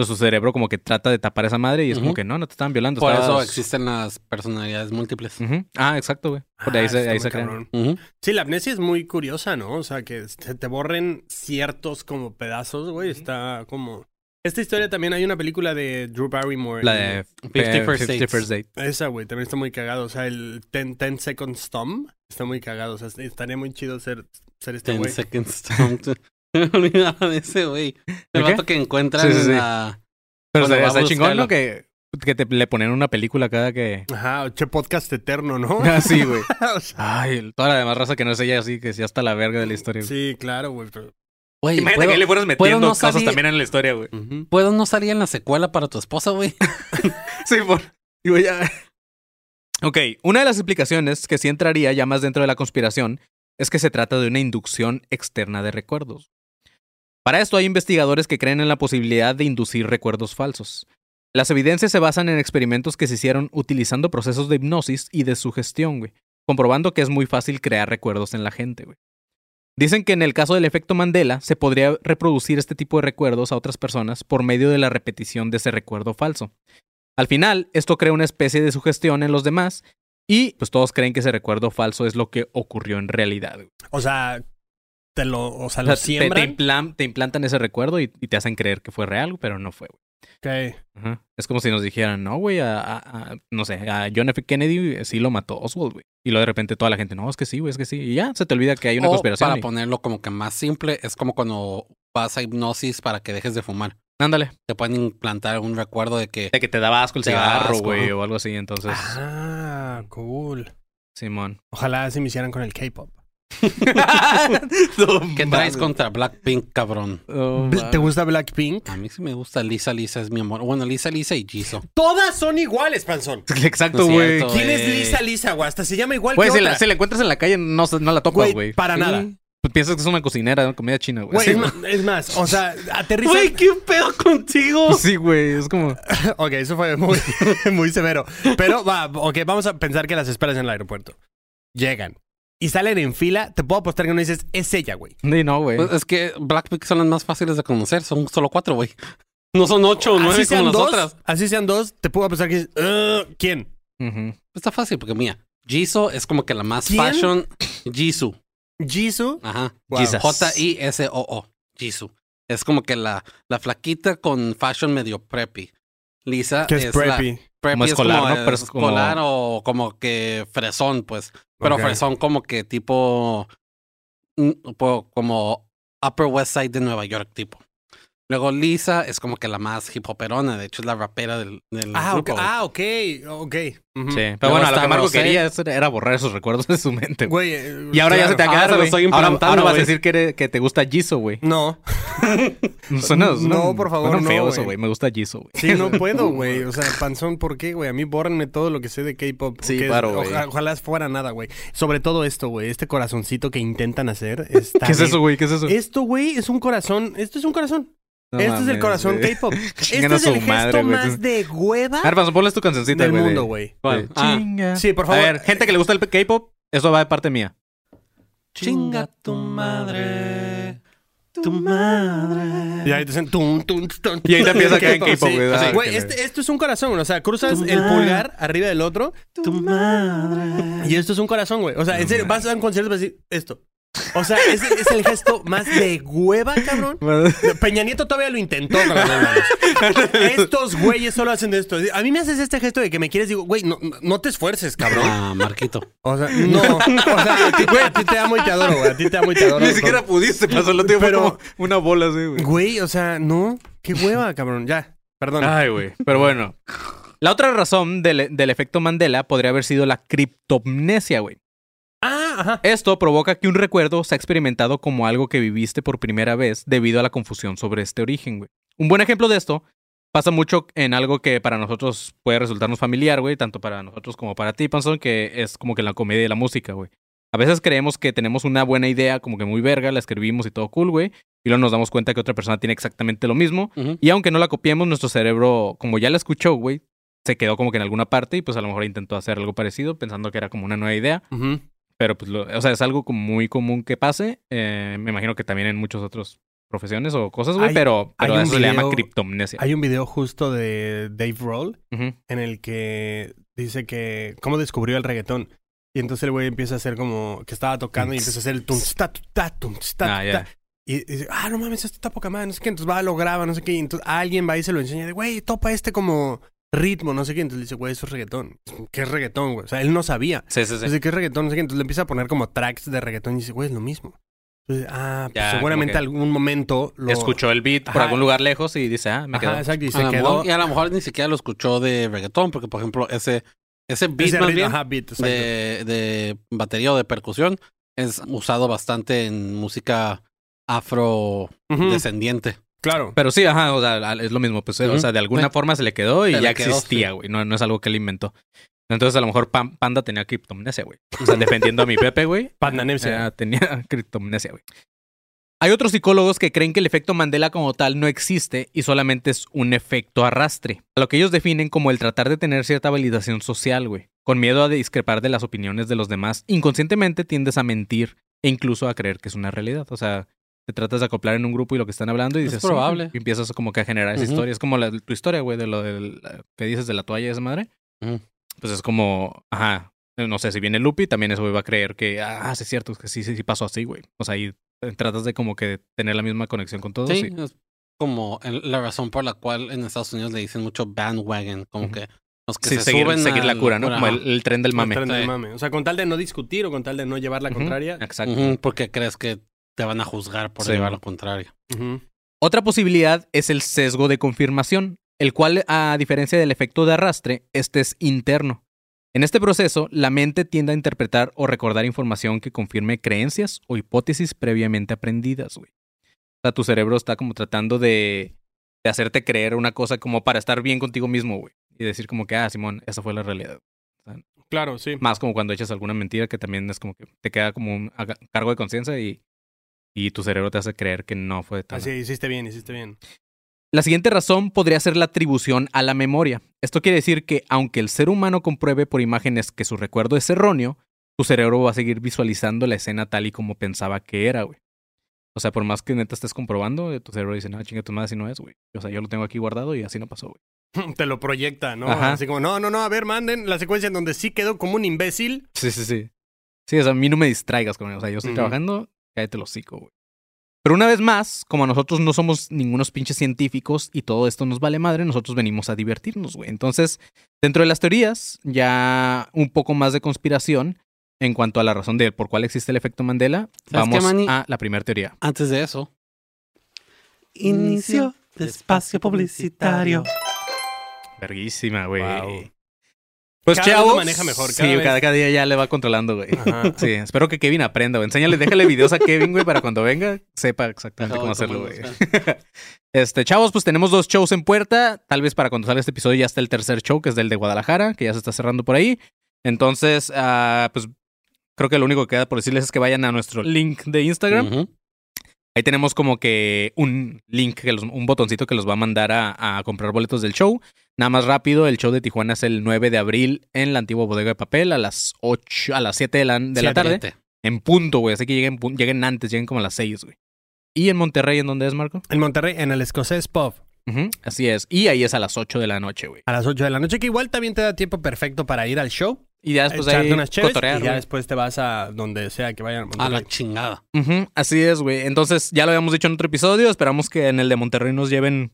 Pues su cerebro como que trata de tapar esa madre y es como que no, no te estaban violando. Por eso existen las personalidades múltiple. Ujú. Ah, exacto, güey. Por Ah, ahí se, ahí se crean. Sí, la amnesia es muy curiosa, ¿no? O sea, que se te borren ciertos como pedazos, güey. Está como... Esta historia también hay una película de Drew Barrymore. La de Fifty eh, First 50 Dates. First Date. Esa, güey, también está muy cagado. O sea, el 10, 10 Seconds Thumb está muy cagado. O sea, estaría muy chido ser, ser este Ten güey. seconds. Me olvidaba de ese, güey. El vato que encuentran Sí, sí, sí. en la... Pero Bueno, está chingón. ¿no? Que, que te le ponen una película cada que... Ajá, che podcast eterno, ¿no? Ah, sí, güey. O sea, Ay, toda la demás raza que no es ella, así que sí hasta la verga de la historia. güey. sí, claro, güey. pero Güey, Imagínate ¿puedo, que le fueras metiendo no cosas salir- también en la historia, güey. ¿puedo no salir en la secuela para tu esposa, güey? Sí, por... Digo, ya... Ok, una de las explicaciones que sí entraría ya más dentro de la conspiración es que se trata de una inducción externa de recuerdos. Para esto hay investigadores que creen en la posibilidad de inducir recuerdos falsos. Las evidencias se basan en experimentos que se hicieron utilizando procesos de hipnosis y de sugestión, güey, comprobando que es muy fácil crear recuerdos en la gente, güey. Dicen que en el caso del efecto Mandela se podría reproducir este tipo de recuerdos a otras personas por medio de la repetición de ese recuerdo falso. Al final, esto crea una especie de sugestión en los demás y pues todos creen que ese recuerdo falso es lo que ocurrió en realidad. O sea, te lo, o sea, O lo sea, te, te siembran. implan- te implantan ese recuerdo y, y te hacen creer que fue real, pero no fue. güey. Ok. Ajá. Es como si nos dijeran, no, güey, a, a- a- no sé, a John F. Kennedy eh, sí lo mató Oswald, güey. Y luego de repente toda la gente, no, es que sí, güey, es que sí. Y ya, se te olvida que hay una o conspiración. para y- ponerlo como que más simple, es como cuando vas a hipnosis para que dejes de fumar. Ándale. Te pueden implantar un recuerdo de que De que te daba asco el cigarro, güey, o algo así. Entonces, Ah, cool. Simón. Ojalá así me hicieran con el K-pop. ¿Qué traes contra Blackpink, cabrón? Oh, ¿Te gusta Blackpink? A mí sí me gusta Lisa Lisa, es mi amor. Bueno, Lisa Lisa y Jisoo. Todas son iguales, Panzón. Exacto, güey. ¿Quién es. Lisa Lisa, güey? Hasta se llama igual Güey, que si otra. la, si la encuentras en la calle, no, no la topas, Güey, para Sí. nada. Pues piensas que es una cocinera de comida china, güey. Sí, es, más, o sea, aterriza. Güey, ¿qué pedo contigo? Sí, güey, es como... Ok, eso fue muy, muy severo. Pero va, ok, vamos a pensar que las esperas en el aeropuerto. Llegan y salen en fila. Te puedo apostar que no dices, es ella, güey. Sí, no, güey. Pues es que Blackpink son las más fáciles de conocer. Son solo cuatro, güey. No son ocho o nueve Así sean como las dos, otras. así sean dos, te puedo apostar que dices, "Uh, ¿quién? Está fácil porque, mira, Jisoo es como que la más ¿Quién? fashion. Jisoo. Jisoo. Ajá. Wow. J-I-S-O-O. Jisoo. Es como que la, la flaquita con fashion medio preppy. Lisa Que es, preppy. Preppy es escolar, como, ¿no? Pero es como- escolar o como que fresón, pues. Pero fresón como que tipo... mm, Como Upper West Side de Nueva York, tipo. Luego Lisa es como que la más hip hoperona. De hecho, es la rapera del, del Ah, ok. grupo. Ah, ok. Ok. Sí, pero Luego bueno, a lo que Marco Rosé. quería era borrar esos recuerdos de su mente, güey. Eh, Y ahora ya se te Ahora acaba, se lo güey. estoy Ahora, implantando, ahora vas a decir que, eres- que te gusta Jisoo, güey. No. Suena, suena- No, por favor, suena no, feo güey. eso, güey. Me gusta Jisoo, güey. Sí, no puedo, güey. O sea, panzón, ¿por qué, güey? A mí bórrenme todo lo que sé de K-pop. Sí, claro, güey. oja- ojalá fuera nada, güey. Sobre todo esto, güey. Este corazoncito que intentan hacer. Está ¿Qué es eso, güey? ¿Qué es eso? Esto, güey, es un corazón. Esto es un corazón. No este es el mames, corazón. K-pop. Este es el su gesto madre, más de hueva A ver, Panzo, ponles tu cancioncita, del güey. mundo, güey. Ah. Chinga. Sí, por favor. A ver, gente que le gusta el K-pop, eso va de parte mía. Chinga tu madre. Tu madre. Y ahí te dicen tum, tum, tum, Y ahí te empieza a caer en. K-pop, Sí, güey. Ah, este- esto es un corazón, o sea, cruzas Tu el madre. pulgar arriba del otro Tu madre. y esto es un corazón, güey. O sea, en serio, vas a un concierto y vas a decir esto. O sea, es, es el gesto más de hueva, cabrón. Peña Nieto todavía lo intentó con las dos manos. Estos güeyes solo hacen de esto. A mí me haces este gesto de que me quieres, digo, güey, no, no- te esfuerces, cabrón. Ah, Marquito. O sea, no. O sea, a ti, güey, a ti te amo y te adoro, güey. A ti te amo y te adoro. Ni siquiera pudiste, pasó lo Pero- como una bola así, güey. Güey, o sea, no. Qué hueva, cabrón. Ya, perdón. Ay, güey. Pero bueno. La otra razón del, del efecto Mandela podría haber sido la criptomnesia, güey. Ajá. Esto provoca que un recuerdo sea experimentado como algo que viviste por primera vez debido a la confusión sobre este origen, güey. Un buen ejemplo de esto pasa mucho en algo que para nosotros puede resultarnos familiar, güey, tanto para nosotros como para ti, Panzón, que es como que la comedia y la música, güey. A veces creemos que tenemos una buena idea, como que muy verga, la escribimos y todo cool, güey, y luego nos damos cuenta que otra persona tiene exactamente lo mismo, y aunque no la copiemos, nuestro cerebro, como ya la escuchó, güey, se quedó como que en alguna parte y pues a lo mejor intentó hacer algo parecido pensando que era como una nueva idea. Ujú. Pero pues, lo- o sea, es algo como muy común que pase. Eh, me imagino que también en muchas otras profesiones o cosas, güey, pero, pero hay eso se le llama video- criptomnesia. Hay un video justo de Dave Roll Ujú. en el que dice que cómo descubrió el reggaetón. Y entonces el güey empieza a hacer como que estaba tocando y empieza a hacer el tum ta tu, ta tum ta Ah, ta. Y y dice, ah, no mames, esto está poca madre, no sé qué. Entonces va, lo graba, no sé qué. Y entonces alguien va y se lo enseña de, güey, topa este como ritmo, no sé qué. Entonces le dice, güey, eso es reggaetón. ¿Qué es reggaetón, güey? O sea, él no sabía. Sí, sí, sí. Dice, ¿qué es reggaetón? No sé qué. Entonces le empieza a poner como tracks de reggaetón y dice, güey, es lo mismo. Entonces, ah, pues Ya, seguramente algún momento lo... Escuchó el beat por algún lugar lejos y dice, ah, me Ajá, quedó. exacto. Y A se lo quedó... mejor- y a lo mejor ni siquiera lo escuchó de reggaetón, porque por ejemplo, ese, ese beat Ese más ritmo, bien ajá, beat, exacto. de, de batería o de percusión es usado bastante en música afrodescendiente. Claro. Pero sí, ajá, o sea, es lo mismo. Pues, o sea, de alguna Sí. forma se le quedó y Se ya quedó, existía, sí. güey. No, no es algo que él inventó. Entonces, a lo mejor Pan- Panda tenía criptomnesia, güey. O sea, defendiendo a mi Pepe, güey. Pandanemsia. eh, tenía criptomnesia, güey. Hay otros psicólogos que creen que el efecto Mandela como tal no existe y solamente es un efecto arrastre, a lo que ellos definen como el tratar de tener cierta validación social, güey. Con miedo a discrepar de las opiniones de los demás, inconscientemente tiendes a mentir e incluso a creer que es una realidad. O sea, te tratas de acoplar en un grupo y lo que están hablando y Es dices... "Sí", probable. y empiezas como que a generar esa Ujú. historia. Es como la- tu historia, güey, de lo del- que dices de la toalla de esa madre. Ujú. Pues es como, ajá, no sé, si viene Lupi, también eso güey va a creer que, ah, sí es cierto, es que sí, sí, sí pasó así, güey. O sea, y eh, tratas de como que tener la misma conexión con todos. Sí, y- es como el- la razón por la cual en Estados Unidos le dicen mucho bandwagon, como Ujú. que los que sí, se seguir, suben seguir la cura, ¿no? Como el, el tren del mame. El tren del Sí. mame. O sea, con tal de no discutir o con tal de no llevar la Ujú, contraria. Exacto. Ujú, porque crees que te van a juzgar por Sí, llevar lo contrario. Otra posibilidad es el sesgo de confirmación, el cual, a diferencia del efecto de arrastre, este es interno. En este proceso, la mente tiende a interpretar o recordar información que confirme creencias o hipótesis previamente aprendidas, güey. O sea, tu cerebro está como tratando de, de hacerte creer una cosa como para estar bien contigo mismo, güey. Y decir como que, ah, Simón, esa fue la realidad. Claro, sí. Más como cuando echas alguna mentira que también es como que te queda como un cargo de conciencia y, y tu cerebro te hace creer que no fue tan Así, hiciste bien, hiciste bien. la siguiente razón podría ser la atribución a la memoria. Esto quiere decir que aunque el ser humano compruebe por imágenes que su recuerdo es erróneo, tu cerebro va a seguir visualizando la escena tal y como pensaba que era, güey. O sea, por más que neta estés comprobando, eh, tu cerebro dice, no, chinga tu madre, así no es, güey. O sea, yo lo tengo aquí guardado y así no pasó, güey. Te lo proyecta, ¿no? Ajá. Así como, no, no, no, a ver, manden la secuencia en donde sí quedó como un imbécil. Sí, sí, sí. Sí, o sea, a mí no me distraigas con él. O sea, yo estoy trabajando, cállate el hocico, güey. Pero una vez más, como nosotros no somos ningunos pinches científicos y todo esto nos vale madre, nosotros venimos a divertirnos, güey. Entonces, dentro de las teorías, ya un poco más de conspiración en cuanto a la razón de por cuál existe el efecto Mandela, ¿Sabes qué, vamos Manny? a la primera teoría. Antes de eso. Inicio de espacio publicitario. Verguísima, güey. Wow. Pues Cada chavos. lo maneja mejor, cada sí, vez. cada, cada día ya le va controlando, güey. Ajá. Sí, espero que Kevin aprenda, güey. Enséñale, déjale videos a Kevin, güey, para cuando venga sepa exactamente cómo hacerlo, güey. Este, chavos, pues tenemos dos shows en puerta. Tal vez para cuando salga este episodio ya está el tercer show, que es del de Guadalajara, que ya se está cerrando por ahí. Entonces, ah, pues creo que lo único que queda por decirles es que vayan a nuestro link de Instagram. Ujú. Ahí tenemos como que un link, que los- un botoncito que los va a mandar a, a comprar boletos del show. Nada más rápido, el show de Tijuana es el 9 de abril en la antigua bodega de papel a las 8, a las 7 de la, de la tarde. En punto, güey. Así que lleguen, lleguen antes, lleguen como a las 6, güey. ¿Y en Monterrey en dónde es, Marco? En Monterrey, en el escocés pub. Así es. Y ahí es a las 8 de la noche, güey. A las 8 de la noche, que igual también te da tiempo perfecto para ir al show. Y ya después echarte ahí unas cheves cotorrear, y ya después te vas a donde sea que vayan a la chingada. Así es, güey. Entonces, ya lo habíamos dicho en otro episodio. Esperamos que en el de Monterrey nos lleven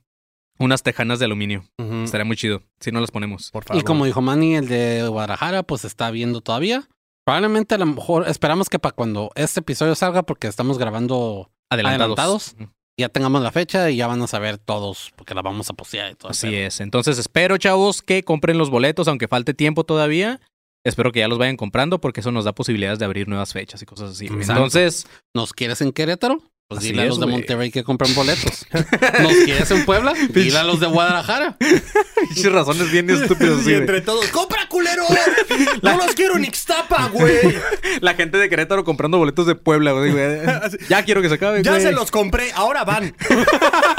unas tejanas de aluminio. Estaría muy chido si no las ponemos. Por favor. Y como dijo Manny, el de Guadalajara, pues está viendo todavía. Probablemente a lo mejor esperamos que para cuando este episodio salga, porque estamos grabando, Adelantados. Ya tengamos la fecha y ya van a saber todos, porque la vamos a postear y todo. Así es. Entonces, espero, chavos, que compren los boletos, aunque falte tiempo todavía. Espero que ya los vayan comprando porque eso nos da posibilidades de abrir nuevas fechas y cosas así. Exacto. Entonces, ¿Nos quieres en Querétaro? Pues dile a es, los de güey. Monterrey que compren boletos. ¿Nos quieres en Puebla? Dile a los de Guadalajara. pinches razones bien estúpidas. y entre todos, ¡compra, culero! ¡No los quiero en Ixtapa, güey! La gente de Querétaro comprando boletos de Puebla, güey. güey. Ya quiero que se acabe, Ya se los compré, ahora van.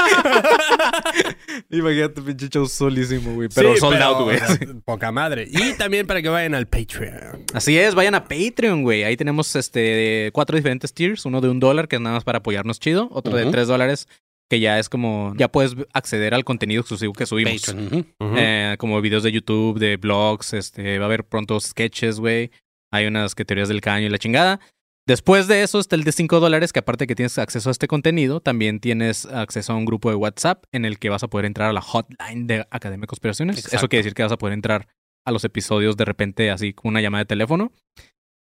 Imagínate, pinche show solísimo, güey. Pero Sí, sold pero, out, güey. Poca madre. Y también para que vayan al Patreon. Así es, vayan a Patreon, güey. Ahí tenemos este cuatro diferentes tiers. Uno de un dólar, que es nada más para apoyarnos chido. Otro de tres dólares, que ya es como... Ya puedes acceder al contenido exclusivo que subimos. Patreon. Eh, como videos de YouTube, de blogs, este, va a haber pronto sketches, güey. Hay unas que teorías del caño y la chingada. Después de eso está el de 5 dólares, que aparte que tienes acceso a este contenido, también tienes acceso a un grupo de WhatsApp en el que vas a poder entrar a la hotline de Academia de Conspiraciones. Eso quiere decir que vas a poder entrar a los episodios de repente así con una llamada de teléfono.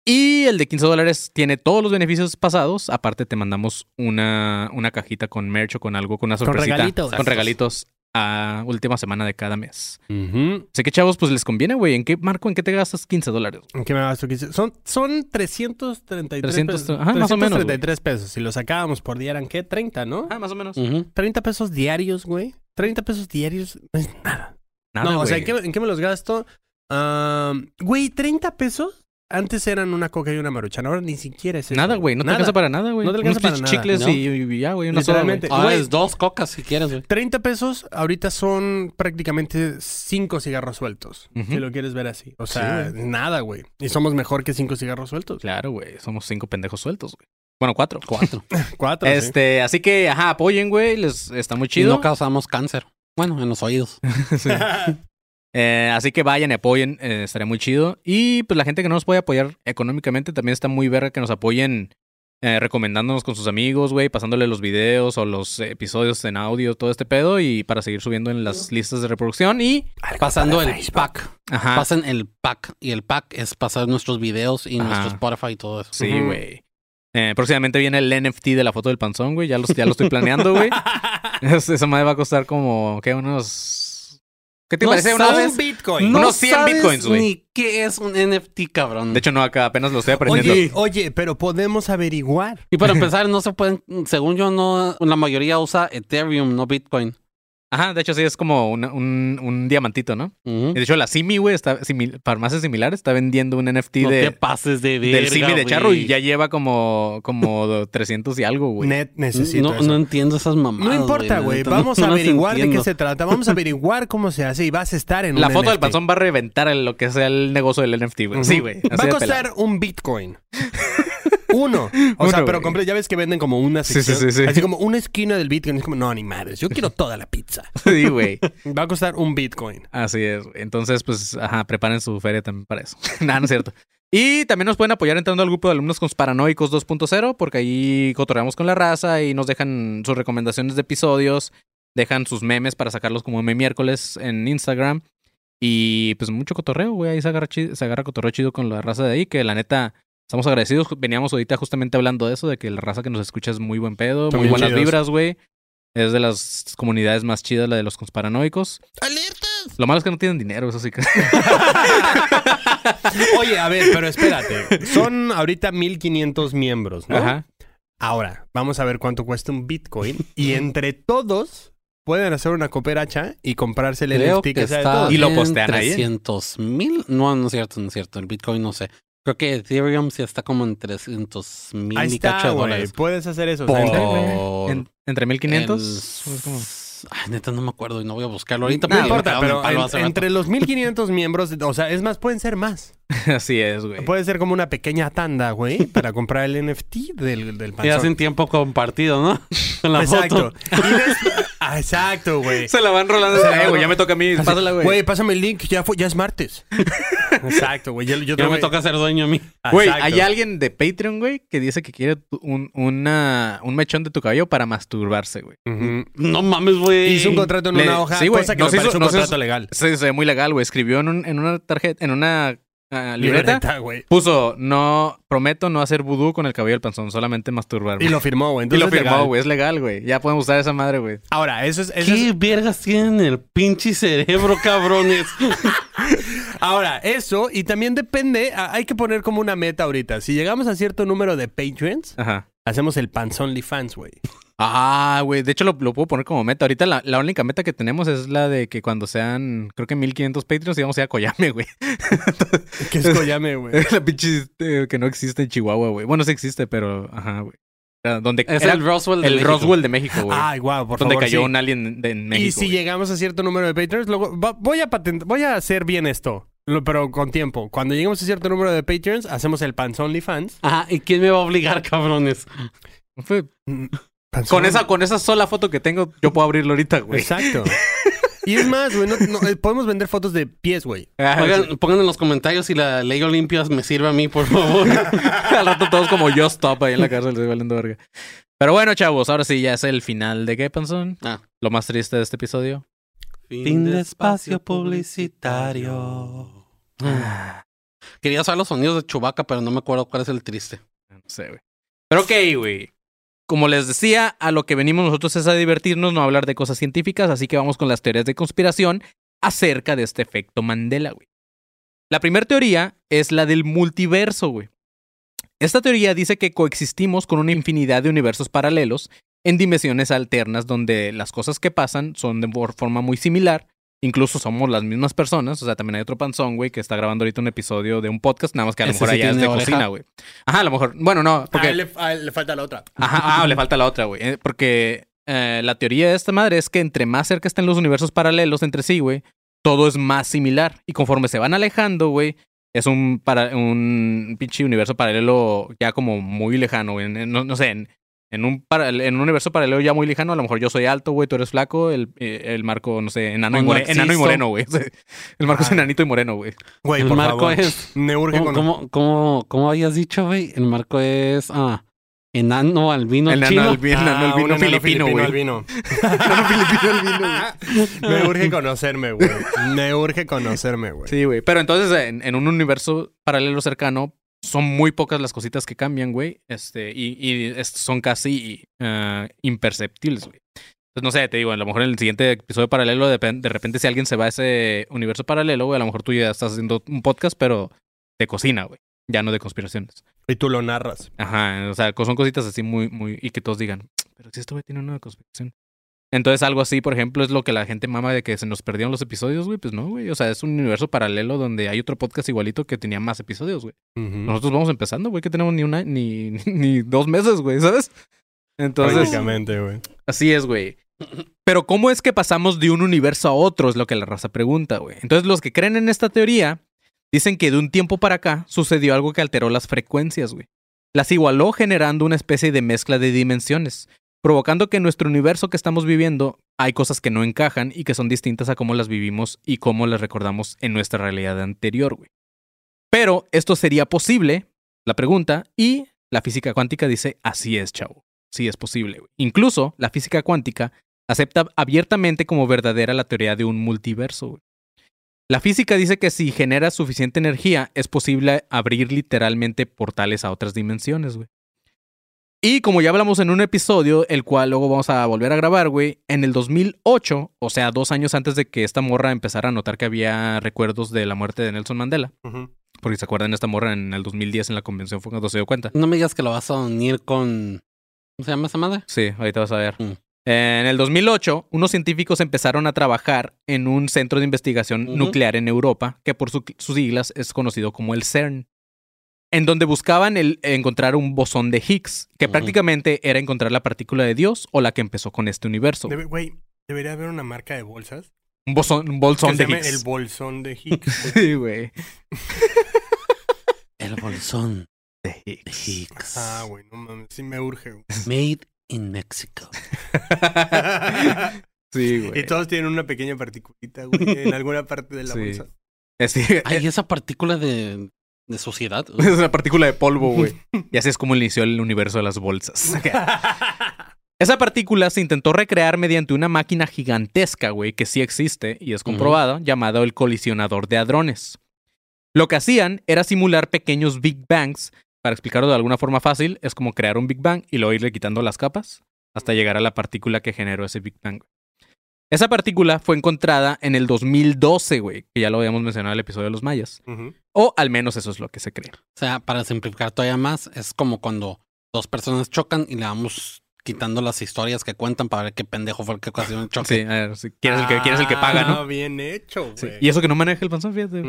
Y el de 15 dólares tiene todos los beneficios pasados. Aparte te mandamos una, una cajita con merch o con algo, con una Con sorpresita. regalitos. Con regalitos a última semana de cada mes. Ujú. Así que, chavos, pues les conviene, güey. ¿En qué, Marco, en qué te gastas 15 dólares? ¿En qué me gasto 15? Son, son 333 300, pesos. ajá, más o menos. 333 pesos. Si lo sacábamos por día eran, ¿qué? 30, ¿no? Ah, más o menos. Ujú. 30 pesos diarios, güey. 30 pesos diarios no es nada. Nada, no, o sea. ¿en qué, en qué me los gasto? Ah, Güey, 30 pesos antes eran una coca y una maruchan. Ahora ni siquiera es eso. Nada, güey. No te Nada. alcanza para nada, güey. No te alcanza Unos para nada, chicles ¿no? y, y ya, güey. Una sola, güey. Literalmente. Ahora Güey. es dos cocas si quieres, güey. 30 pesos ahorita son prácticamente 5 cigarros sueltos. Ujú. Si lo quieres ver así. O sea, Sí, nada, güey. Y somos mejor que 5 cigarros sueltos. Claro, güey. Somos cinco pendejos sueltos, güey. Bueno, cuatro. Cuatro. 4. Este, así que, ajá, apoyen, güey. Les está muy Y chido. no causamos cáncer. Bueno, en los oídos. Sí. Eh, así que vayan y apoyen, eh, estaría muy chido. Y pues la gente que no nos puede apoyar económicamente también está muy verga que nos apoyen eh, recomendándonos con sus amigos, güey, pasándole los videos o los episodios en audio, todo este pedo y para seguir subiendo en las listas de reproducción y Pasando el pack. ajá, Pasen el pack. Y el pack es pasar nuestros videos y Ajá. nuestro Spotify y todo eso. sí, güey. Eh, próximamente viene el NFT de la foto del panzón, güey, ya, los, ya lo estoy planeando, güey. Es- Esa madre va a costar como, ¿qué? Unos... ¿Qué te No parece? Una sabes-? Bitcoin. No. Unos 100 sabes bitcoins, güey. Ni qué es un NFT, cabrón. De hecho, no, acá apenas lo estoy aprendiendo. Oye, oye, pero podemos averiguar. y para empezar, no se pueden, según yo, no, la mayoría usa Ethereum, no Bitcoin. Ajá, de hecho sí es como una- un, un diamantito, ¿no? De hecho la Simi, güey, está simil- farmacias similares, está vendiendo un NFT No te de, pases de del Simi de. Charro y ya lleva como, como 300 y algo, güey. Net necesito No, eso. no entiendo esas mamadas. No importa, güey. Vamos no a averiguar de qué se trata. Vamos a averiguar cómo se hace y vas a estar en La un foto del panzón va a reventar lo que sea el negocio del NFT, güey. Sí, güey. Va a de costar pelado. un Bitcoin. Uno. O sea, pero güey. compre- ya ves que venden como una Sí, sí, sección. sí, sí. Así como una esquina del Bitcoin. Es como, no, ni madres. Yo quiero toda la pizza. Sí, güey. Va a costar un Bitcoin. Así es. güey. Entonces, pues, ajá, preparen su feria también para eso. Nada, no es cierto. Y también nos pueden apoyar entrando al grupo de alumnos paranoicos 2.0, porque ahí cotorreamos con la raza y nos dejan sus recomendaciones de episodios, dejan sus memes para sacarlos como meme miércoles en Instagram. Y pues mucho cotorreo, güey. Ahí se agarra, chi- se agarra cotorreo chido con la raza de ahí, que la neta, estamos agradecidos. Veníamos ahorita justamente hablando de eso, de que la raza que nos escucha es muy buen pedo, Son muy buenas chidos. vibras, güey. Es de las comunidades más chidas, la de los conspiranoicos. ¡Alertas! Lo malo es que no tienen dinero, eso sí que. Oye, a ver, pero espérate. Son ahorita 1500 miembros, ¿no? Ajá. Ahora, vamos a ver cuánto cuesta un Bitcoin. Y entre todos pueden hacer una cooperacha y comprarse el Creo NFT que, que sea de está todos. Y lo postean ahí, ¿eh? 300 mil. No, no es cierto, no es cierto. El Bitcoin no sé. Creo que Ethereum sí está como en 300 mil Ahí y cacho dólares. Puedes hacer eso. Por- En- entre 1500. El- Ay, neta, no me acuerdo y no voy a buscarlo ahorita. No importa, pero en- entre los 1500 miembros, o sea, es más, pueden ser más. Así es, güey. Puede ser como una pequeña tanda, güey, para comprar el NFT del, del Y panzón. hacen tiempo compartido, ¿no? Con la Exacto. foto. Y des- Ah, Exacto, güey. Se la van rolando. Se la Eh, güey, ya me toca a mí. Pásala, güey. Güey, pásame el link, ya, fue, ya es martes. Exacto, güey. Yo, yo Ya tengo me toca ser dueño a mí. Güey, Exacto. hay alguien de Patreon, güey, que dice que quiere un, una, un mechón de tu cabello para masturbarse, güey. No mames, güey. Hizo un contrato en Le- una hoja, sí, güey, cosa que nos me hizo- un hizo- contrato legal. Se ve muy legal, güey. Escribió en, un- en una tarjeta, en una ah, libreta. Güey. Puso, no, prometo no hacer vudú con el cabello del panzón, solamente masturbarme. Y lo firmó, güey. Y Entonces lo es firmó, legal. güey. Es legal, güey. Ya podemos usar esa madre, güey. Ahora, eso es... eso ¿Qué es- vergas tienen el pinche cerebro, cabrones? Ahora, eso, y también depende, hay que poner como una meta ahorita. Si llegamos a cierto número de Patreons, Ajá. hacemos el panzón fans, güey. Ah, güey. De hecho, lo, lo puedo poner como meta. Ahorita la, la única meta que tenemos es la de que cuando sean, creo que 1500 Patreons, íbamos a ir a Koyame, güey. Que es Koyame, güey. la pinche eh, que no existe en Chihuahua, güey. Bueno, sí existe, pero ajá, güey. Donde Es era el Roswell de el México. Roswell de México, güey. Ay, guau, por donde favor, cayó sí. un alien de, en México. Y si llegamos a cierto número de Patreons, luego va- voy a patent- voy a hacer bien esto, lo- pero con tiempo. Cuando lleguemos a cierto número de Patreons, hacemos el panzón fans. Ajá, ¿y quién me va a obligar, cabrones? Con esa, con esa sola foto que tengo, yo puedo abrirlo ahorita, güey. Exacto. Y es más, güey, no- no, eh, podemos vender fotos de pies, güey. Ah, pongan en los comentarios si la ley Olimpia me sirve a mí, por favor. Al rato todos como yo stop ahí en la cárcel, estoy valiendo verga. Pero bueno, chavos, ahora sí ya es el final de qué, Panzón. Ah. Lo más triste de este episodio. fin de espacio publicitario. Ah, Quería saber los sonidos de Chubaca, pero no me acuerdo cuál es el triste. no sé, güey. Pero ok, güey. Como les decía, a lo que venimos nosotros es a divertirnos, no a hablar de cosas científicas, así que vamos con las teorías de conspiración acerca de este efecto Mandela, güey. La primera teoría es la del multiverso, güey. Esta teoría dice que coexistimos con una infinidad de universos paralelos en dimensiones alternas donde las cosas que pasan son de forma muy similar. Incluso somos las mismas personas. O sea, también hay otro panzón, güey, que está grabando ahorita un episodio de un podcast, nada más que a lo Ese mejor sí allá es de oreja. cocina, güey. Ajá, a lo mejor. Bueno, no, porque. A él le, a él le falta la otra. Ajá, ah, le falta la otra, güey. Eh, Porque eh, la teoría de esta madre es que entre más cerca estén los universos paralelos entre sí, güey, todo es más similar. Y conforme se van alejando, güey, es un, para, un pinche universo paralelo ya como muy lejano, güey. No sé, en, en un, en un universo paralelo ya muy lejano, a lo mejor yo soy alto, güey, tú eres flaco, el, eh, el marco, no sé, enano, y, more- enano y moreno, güey. El marco es Ah. enanito y moreno, güey. Güey, El por marco favor. es. Me urge ¿Cómo, con... cómo, cómo, cómo habías dicho, güey? El marco es. Ah, enano albino El chino. enano albino, enano Ah, un albino enano filipino, güey. albino. Enano filipino albino, güey. Me urge conocerme, güey. Me urge conocerme, güey. Sí, güey. Pero entonces, en, en un universo paralelo cercano, son muy pocas las cositas que cambian, güey. Este, y, y son casi eh, imperceptibles, güey. Entonces, no sé, te digo, a lo mejor en el siguiente episodio paralelo, de, de repente, si alguien se va a ese universo paralelo, güey, a lo mejor tú ya estás haciendo un podcast, pero de cocina, güey. Ya no de conspiraciones. Y tú lo narras. Ajá, o sea, son cositas así muy, muy. Y que todos digan, pero si esto, güey, tiene una conspiración. Entonces, algo así, por ejemplo, es lo que la gente mama de que se nos perdieron los episodios, güey. Pues no, güey. O sea, es un universo paralelo donde hay otro podcast igualito que tenía más episodios, güey. Nosotros vamos empezando, güey, que tenemos ni una, ni, ni dos meses, güey, ¿sabes? Entonces, Prácticamente, güey. así es, güey. Pero, ¿cómo es que pasamos de un universo a otro? Es lo que la raza pregunta, güey. Entonces, los que creen en esta teoría dicen que de un tiempo para acá sucedió algo que alteró las frecuencias, güey. Las igualó generando una especie de mezcla de dimensiones, provocando que en nuestro universo que estamos viviendo hay cosas que no encajan y que son distintas a cómo las vivimos y cómo las recordamos en nuestra realidad anterior, güey. Pero esto sería posible, la pregunta, y la física cuántica dice, así es, chavo. Sí es posible. güey. Incluso la física cuántica acepta abiertamente como verdadera la teoría de un multiverso. güey. La física dice que si genera suficiente energía es posible abrir literalmente portales a otras dimensiones, güey. Y como ya hablamos en un episodio, el cual luego vamos a volver a grabar, güey, en el 2008, o sea, dos años antes de que esta morra empezara a notar que había recuerdos de la muerte de Nelson Mandela, porque se acuerdan, esta morra en el 2010 en la convención fue cuando se dio cuenta. No me digas que lo vas a unir con. ¿Cómo se llama esa madre? Sí, ahorita vas a ver. Mm. En el 2008, unos científicos empezaron a trabajar en un centro de investigación nuclear en Europa, que por su- sus siglas es conocido como el CERN, en donde buscaban el, encontrar un bosón de Higgs, que prácticamente era encontrar la partícula de Dios o la que empezó con este universo. Debe- Güey, debería haber una marca de bolsas. Un bosón, un bolsón que de se llame Higgs. el bolsón de Higgs. Sí, güey. El bolsón De de Higgs. Ah, güey, no mames. Sí me urge, güey. Made in Mexico. sí, güey. Y todos tienen una pequeña particulita, güey, en alguna parte de la Sí. bolsa. Eh, sí, Ay, esa partícula de, de suciedad. es una partícula de polvo, güey. Y así es como inició el universo de las bolsas. Esa partícula se intentó recrear mediante una máquina gigantesca, güey, que sí existe y es comprobada, llamada el colisionador de hadrones. Lo que hacían era simular pequeños Big Bangs. Para explicarlo de alguna forma fácil, es como crear un Big Bang y luego irle quitando las capas hasta llegar a la partícula que generó ese Big Bang. Esa partícula fue encontrada en el 2012, güey, que ya lo habíamos mencionado en el episodio de los mayas. O al menos eso es lo que se cree. O sea, para simplificar todavía más, es como cuando dos personas chocan y le vamos quitando las historias que cuentan para ver qué pendejo fue el que ocasionó el choque. Sí, a ver, si quieres el que, quieres el que paga, Ah, ¿no? bien hecho, Sí. güey. Y eso que no maneja el panzón, fíjate.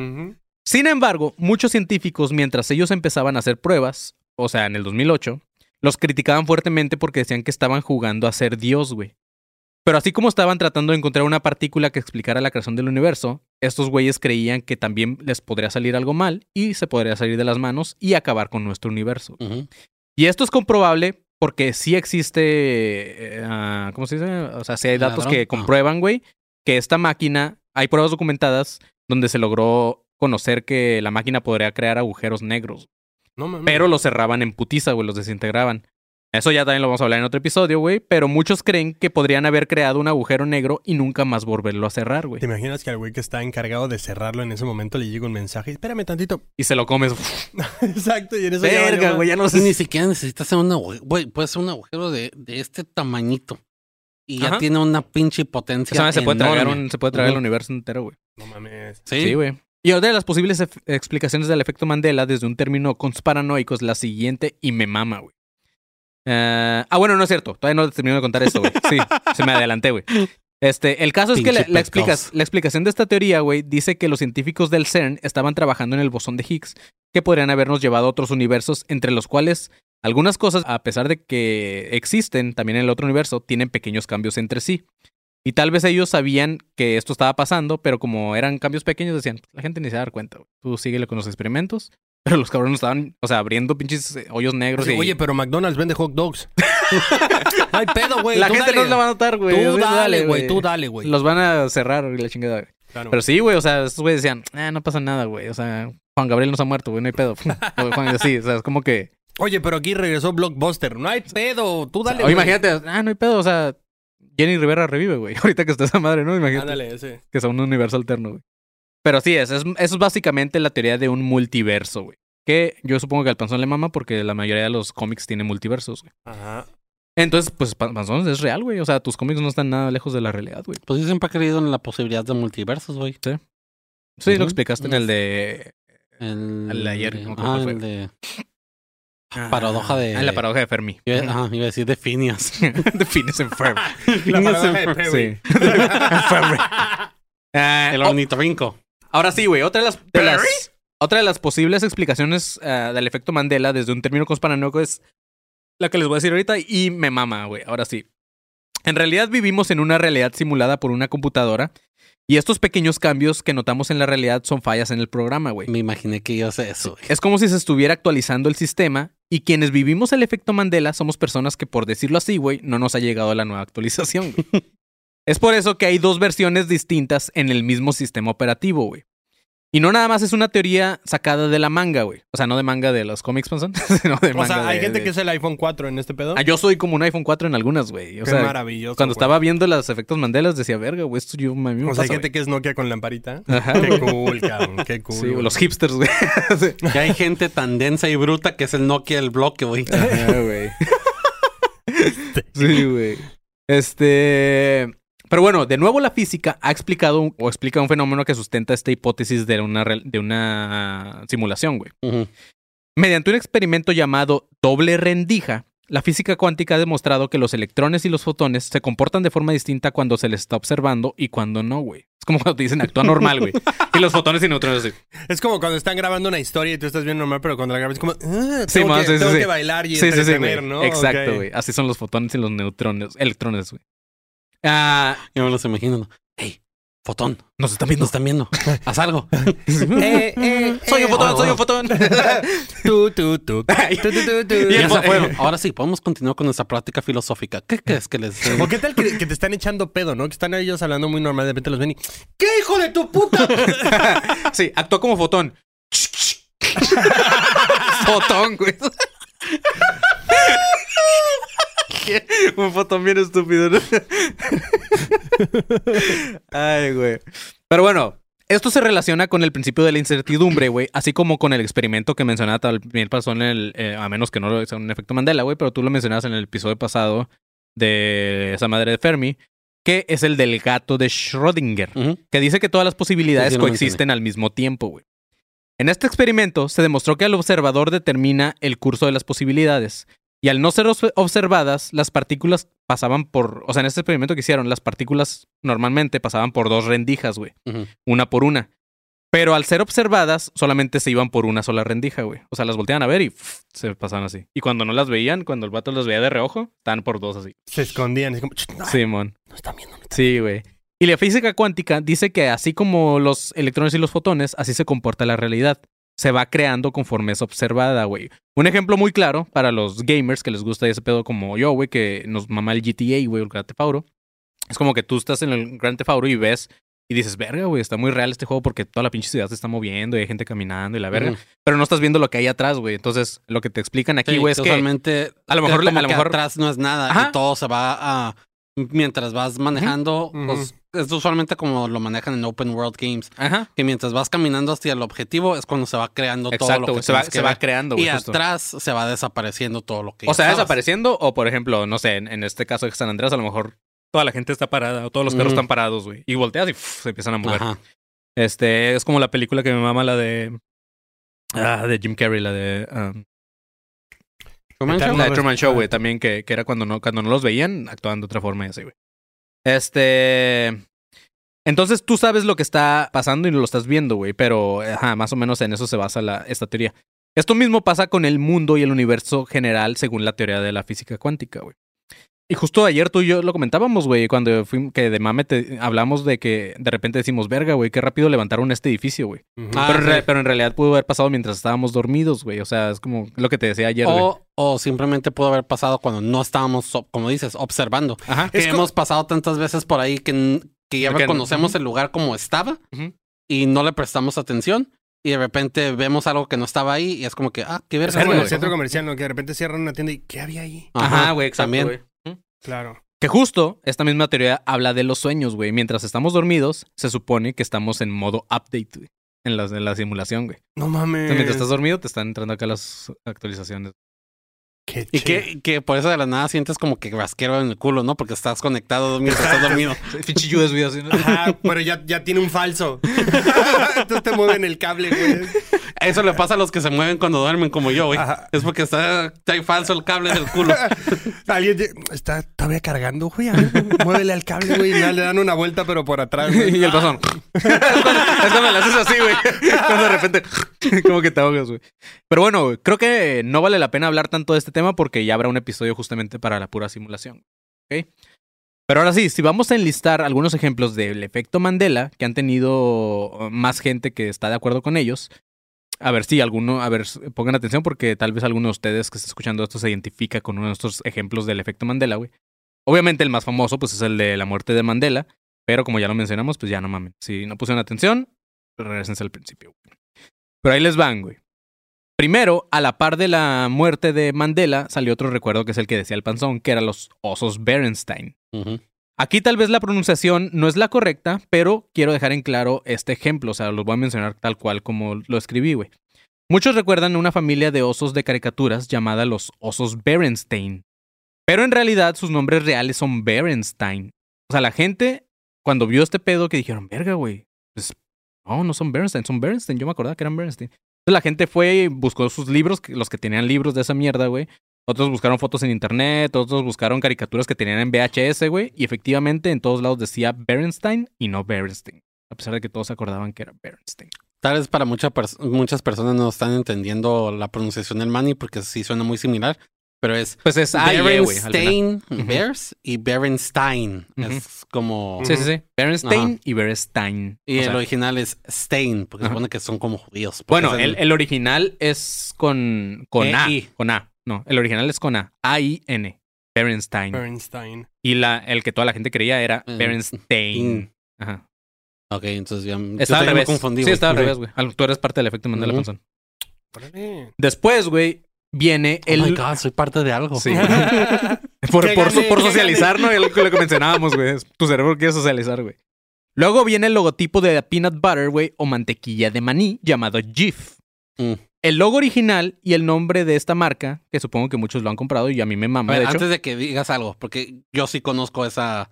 Sin embargo, muchos científicos, mientras ellos empezaban a hacer pruebas, o sea, en el 2008, los criticaban fuertemente porque decían que estaban jugando a ser Dios, güey. Pero así como estaban tratando de encontrar una partícula que explicara la creación del universo, estos güeyes creían que también les podría salir algo mal y se podría salir de las manos y acabar con nuestro universo. Y esto es comprobable porque sí existe, ah, ¿cómo se dice? O sea, sí hay datos que comprueban, güey, que esta máquina, hay pruebas documentadas donde se logró conocer que la máquina podría crear agujeros negros, No pero los cerraban en putiza, güey, los desintegraban. Eso ya también lo vamos a hablar en otro episodio, güey. Pero muchos creen que podrían haber creado un agujero negro y nunca más volverlo a cerrar, güey. ¿Te imaginas que al güey que está encargado de cerrarlo en ese momento le llega un mensaje? Espérame tantito. Y se lo comes. Exacto, y en eso Verga, güey, ya no sé. ni siquiera necesitas hacer un agujero. Güey, puede ser un agujero de, de este tamañito. Y ya tiene una pinche potencia. Madre se puede tragar, un, se puede tragar el universo entero, güey. No mames. Sí, Sí, güey. Y otra de las posibles explicaciones del efecto Mandela desde un término conspiranoico es la siguiente y me mama, güey. Eh, ah, bueno, no es cierto. Todavía no termino de contar esto, güey. Sí, se me adelanté, güey. Este, el caso es que la, la explicas- pecoso. la explicación de esta teoría, güey, dice que los científicos del CERN estaban trabajando en el bosón de Higgs, que podrían habernos llevado a otros universos, entre los cuales algunas cosas, a pesar de que existen también en el otro universo, tienen pequeños cambios entre sí. Y tal vez ellos sabían que esto estaba pasando, pero como eran cambios pequeños, decían, la gente ni se va a dar cuenta, güey. Tú síguele con los experimentos. Pero los cabrones estaban, o sea, abriendo pinches eh, hoyos negros. Así, y... Oye, pero McDonald's vende hot dogs. Ay, pedo, güey. la gente dale. no la va a notar, güey. Tú dale, güey. Tú dale, güey. Los van a cerrar la chingada, güey. Claro. Pero sí, güey, o sea, estos güeyes decían, ah, no pasa nada, güey. O sea, Juan Gabriel no se ha muerto, güey, no hay pedo. O Juan, sí, o sea, es como que. Oye, pero aquí regresó Blockbuster. No hay pedo. Tú dale, o imagínate, ah, no hay pedo, o sea, Jenny Rivera revive, güey. Ahorita que está esa madre, ¿no? Imagínate Ándale, ese. que sea un universo alterno, güey. Pero sí, es, es, eso es básicamente la teoría de un multiverso, güey. Que yo supongo que al panzón le mama porque la mayoría de los cómics tienen multiversos, güey. Ajá. Entonces, pues Pan- panzón es real, güey. O sea, tus cómics no están nada lejos de la realidad, güey. Pues yo siempre he creído en la posibilidad de multiversos, güey. Sí, lo Ujú. explicaste en el de El, El de ayer, no ah, el de... Paradoja de- Ah, la paradoja de Fermi. Iba, ajá, iba a decir de Phineas. Defines en Fermi. La paradoja de Perry. Sí. Fermi. Ah, El o- ornitorrinco. Ahora sí, güey. Otra de las, de las- otra de las posibles explicaciones ah, del efecto Mandela desde un término conspiranoico es la que les voy a decir ahorita y me mama, güey. Ahora sí. En realidad vivimos en una realidad simulada por una computadora y estos pequeños cambios que notamos en la realidad son fallas en el programa, güey. Me imaginé que a hacer eso, güey. Es como si se estuviera actualizando el sistema y quienes vivimos el efecto Mandela somos personas que, por decirlo así, güey, no nos ha llegado la nueva actualización. güey. es por eso que hay dos versiones distintas en el mismo sistema operativo, güey. Y no nada más es una teoría sacada de la manga, güey. O sea, no de manga de los cómics, Panzón, sino de O manga sea, hay de- gente de- que es el iPhone 4 en este pedo. Ah, yo soy como un iPhone 4 en algunas, güey. O Qué sea, maravilloso. cuando güey. estaba viendo los efectos Mandelas decía, verga, güey, esto yo me O sea, hay gente que es Nokia con lamparita. güey". Ajá, Qué cool, cabrón. Qué cool. Sí, güey. los hipsters, güey. Sí. Que hay gente tan densa y bruta que es el Nokia del bloque, güey. Ajá, güey. sí, güey. Este. Pero bueno, de nuevo la física ha explicado un- o explica un fenómeno que sustenta esta hipótesis de una, de una simulación, güey. Mediante un experimento llamado doble rendija, la física cuántica ha demostrado que los electrones y los fotones se comportan de forma distinta cuando se les está observando y cuando no, güey. Es como cuando te dicen actúa normal, güey. Y los fotones y neutrones así. Es como cuando están grabando una historia y tú estás bien normal, pero cuando la grabas es como. "Ah, Sí, tengo que, sí, sí, tengo sí. que bailar y entretener. ¿no? Exacto, güey. Así son los fotones y los neutrones, electrones, güey. Ah, Yo me los imagino. ¿no? Hey, fotón, nos están viendo. nos están viendo. Haz algo. Eh, eh, Soy un eh, fotón, oh, soy oh. un fotón. Tú, tú, tú. Tú, tú, tú. Y. Ahora sí, podemos continuar con nuestra práctica filosófica. ¿Qué crees que les... ¿O qué tal que, que te están echando pedo, no? Que están ellos hablando muy normal, de repente los ven y. ¿Qué hijo de tu puta? sí, actuó como fotón. fotón, güey. ¿Qué? Un fotón bien estúpido, ¿no? Ay, güey. Pero bueno, esto se relaciona con el principio de la incertidumbre, güey, así como con el experimento que mencionaba también pasó en el, eh, a menos que no lo sea un efecto Mandela, güey, pero tú lo mencionabas en el episodio pasado de esa madre de Fermi, que es el del gato de Schrödinger que dice que todas las posibilidades Sí, sí, lo coexisten al mismo tiempo, güey. En este experimento se demostró que el observador determina el curso de las posibilidades. Y al no ser observadas, las partículas pasaban por. O sea, en este experimento que hicieron, las partículas normalmente pasaban por dos rendijas, güey. Una por una. Pero al ser observadas, solamente se iban por una sola rendija, güey. O sea, las volteaban a ver y pff, se pasaban así. Y cuando no las veían, cuando el vato las veía de reojo, estaban por dos así. Se escondían. Es como. Simón. no están viendo. no están Sí, güey. Y la física cuántica dice que así como los electrones y los fotones, así se comporta la realidad. Se va creando conforme es observada, güey. Un ejemplo muy claro para los gamers que les gusta ese pedo como yo, güey, que nos mama el GTA, güey, el Grand Theft Auto. Es como que tú estás en el Grand Theft Auto y ves Y dices, verga, güey, está muy real este juego porque toda la pinche ciudad se está moviendo y hay gente caminando y la verga. Ujú. Pero no estás viendo lo que hay atrás, güey. Entonces, lo que te explican aquí, Sí, güey, es que... a lo mejor- es como a lo que atrás no es nada Ajá. y todo se va a mientras vas manejando, pues es usualmente como lo manejan en open world games, Ajá. que mientras vas caminando hacia el objetivo es cuando se va creando todo lo que. Se va, que se va creando, y justo. atrás se va desapareciendo todo lo que O sea, desapareciendo, o por ejemplo, no sé, en, en este caso de San Andreas, a lo mejor toda la gente está parada, o todos los carros están parados, güey. Y volteas y se empiezan a mover. Ajá. Este, es como la película que me mama, la de. Ah, de Jim Carrey, la de. um, Truman Show. la de Truman Show, güey, Ah. también, que, que era cuando no, cuando no los veían, actuaban de otra forma y así, güey. Este. Entonces tú sabes lo que está pasando y lo estás viendo, güey, pero ajá, más o menos en eso se basa la, esta teoría. Esto mismo pasa con el mundo y el universo general según la teoría de la física cuántica, güey. Y justo ayer tú y yo lo comentábamos, güey, cuando fuimos, que de mame te, hablamos de que de repente decimos, verga, güey, qué rápido levantaron este edificio, güey. Ah, pero, en sí. re- pero en realidad pudo haber pasado mientras estábamos dormidos, güey. O sea, es como lo que te decía ayer, güey. O, o simplemente pudo haber pasado cuando no estábamos, como dices, observando. Ajá. Que Es hemos pasado tantas veces por ahí que, ya reconocemos el lugar como estaba y no le prestamos atención. Y de repente vemos algo que no estaba ahí y es como que, ah, qué Es verga. como en el centro comercial, ¿no? Que de repente cierran una tienda y ¿qué había ahí? Ajá, güey, exacto, también. Claro. Que justo esta misma teoría habla de los sueños, güey. Mientras estamos dormidos, se supone que estamos en modo update, güey. En la, en la simulación, güey. No mames. Entonces, mientras estás dormido, te están entrando acá las actualizaciones. Qué Y que, que por eso de la nada sientes como que rasquero en el culo, ¿no? Porque estás conectado mientras estás dormido. Güey, así, ¿no? Ajá, pero ya, ya tiene un falso. Entonces te mueven el cable, güey. Eso le pasa a los que se mueven cuando duermen como yo, güey. Es porque está, está ahí falso el cable del culo. Alguien está todavía cargando, güey. Muévele al cable, güey. Y nada, le dan una vuelta, pero por atrás, güey. y el pasón. es, cuando, es cuando le haces así, güey. Cuando de repente, como que te ahogas, güey. Pero bueno, creo que no vale la pena hablar tanto de este tema porque ya habrá un episodio justamente para la pura simulación. ¿Ok? Pero ahora sí, si vamos a enlistar algunos ejemplos del efecto Mandela que han tenido más gente que está de acuerdo con ellos. A ver si alguno, a ver, pongan atención porque tal vez alguno de ustedes que está escuchando esto se identifica con uno de estos ejemplos del efecto Mandela, güey. Obviamente el más famoso pues es el de la muerte de Mandela, pero como ya lo mencionamos, pues ya no mamen. Si no pusieron atención, regresense al principio. Pero ahí les van, güey. Primero, a la par de la muerte de Mandela, salió otro recuerdo que es el que decía el panzón, que eran los osos Berenstein. Ujú. Aquí tal vez la pronunciación no es la correcta, pero quiero dejar en claro este ejemplo, o sea, los voy a mencionar tal cual como lo escribí, güey. Muchos recuerdan una familia de osos de caricaturas llamada los osos Berenstein, pero en realidad sus nombres reales son Berenstein. O sea, la gente, cuando vio este pedo, que dijeron, verga, güey, pues no, no son Berenstein, son Berenstein, yo me acordaba que eran Berenstein. Entonces la gente fue y buscó sus libros, los que tenían libros de esa mierda, güey, otros buscaron fotos en internet, otros buscaron caricaturas que tenían en VHS, güey. Y efectivamente en todos lados decía Berenstein y no Berenstein. A pesar de que todos acordaban que era Berenstein. Tal vez para mucha pers- muchas personas no están entendiendo la pronunciación del Manny porque sí suena muy similar, pero es Pues es E, güey. Berenstein. Bears y Berenstein. Es como... Sí, sí, sí. Berenstein y Berenstein. Y O el sea, original es Stein, porque supone que son como judíos. bueno, el, el original es con, con E, A. Con A. No, el original es con A. A-I-N. Berenstein. Bernstein. Y la, el que toda la gente creía era Mm, Berenstein. mm. Ajá. Ok, entonces ya... Estaba al revés. confundí, sí, estaba al revés, güey. Al- Tú eres parte del efecto Mandela Ujú. Panzón. Órale. Después, güey, viene Oh el... my God, soy parte de algo. Sí. por, ¿Qué por, gané? por ¿Qué socializar, ¿no? Es lo que lo que mencionábamos, güey. Tu cerebro quiere socializar, güey. Luego viene el logotipo de peanut butter, güey, o mantequilla de maní, llamado Jif. Mm. El logo original y el nombre de esta marca, que supongo que muchos lo han comprado y a mí me mama, ver, de hecho. antes de que digas algo, porque yo sí conozco esa,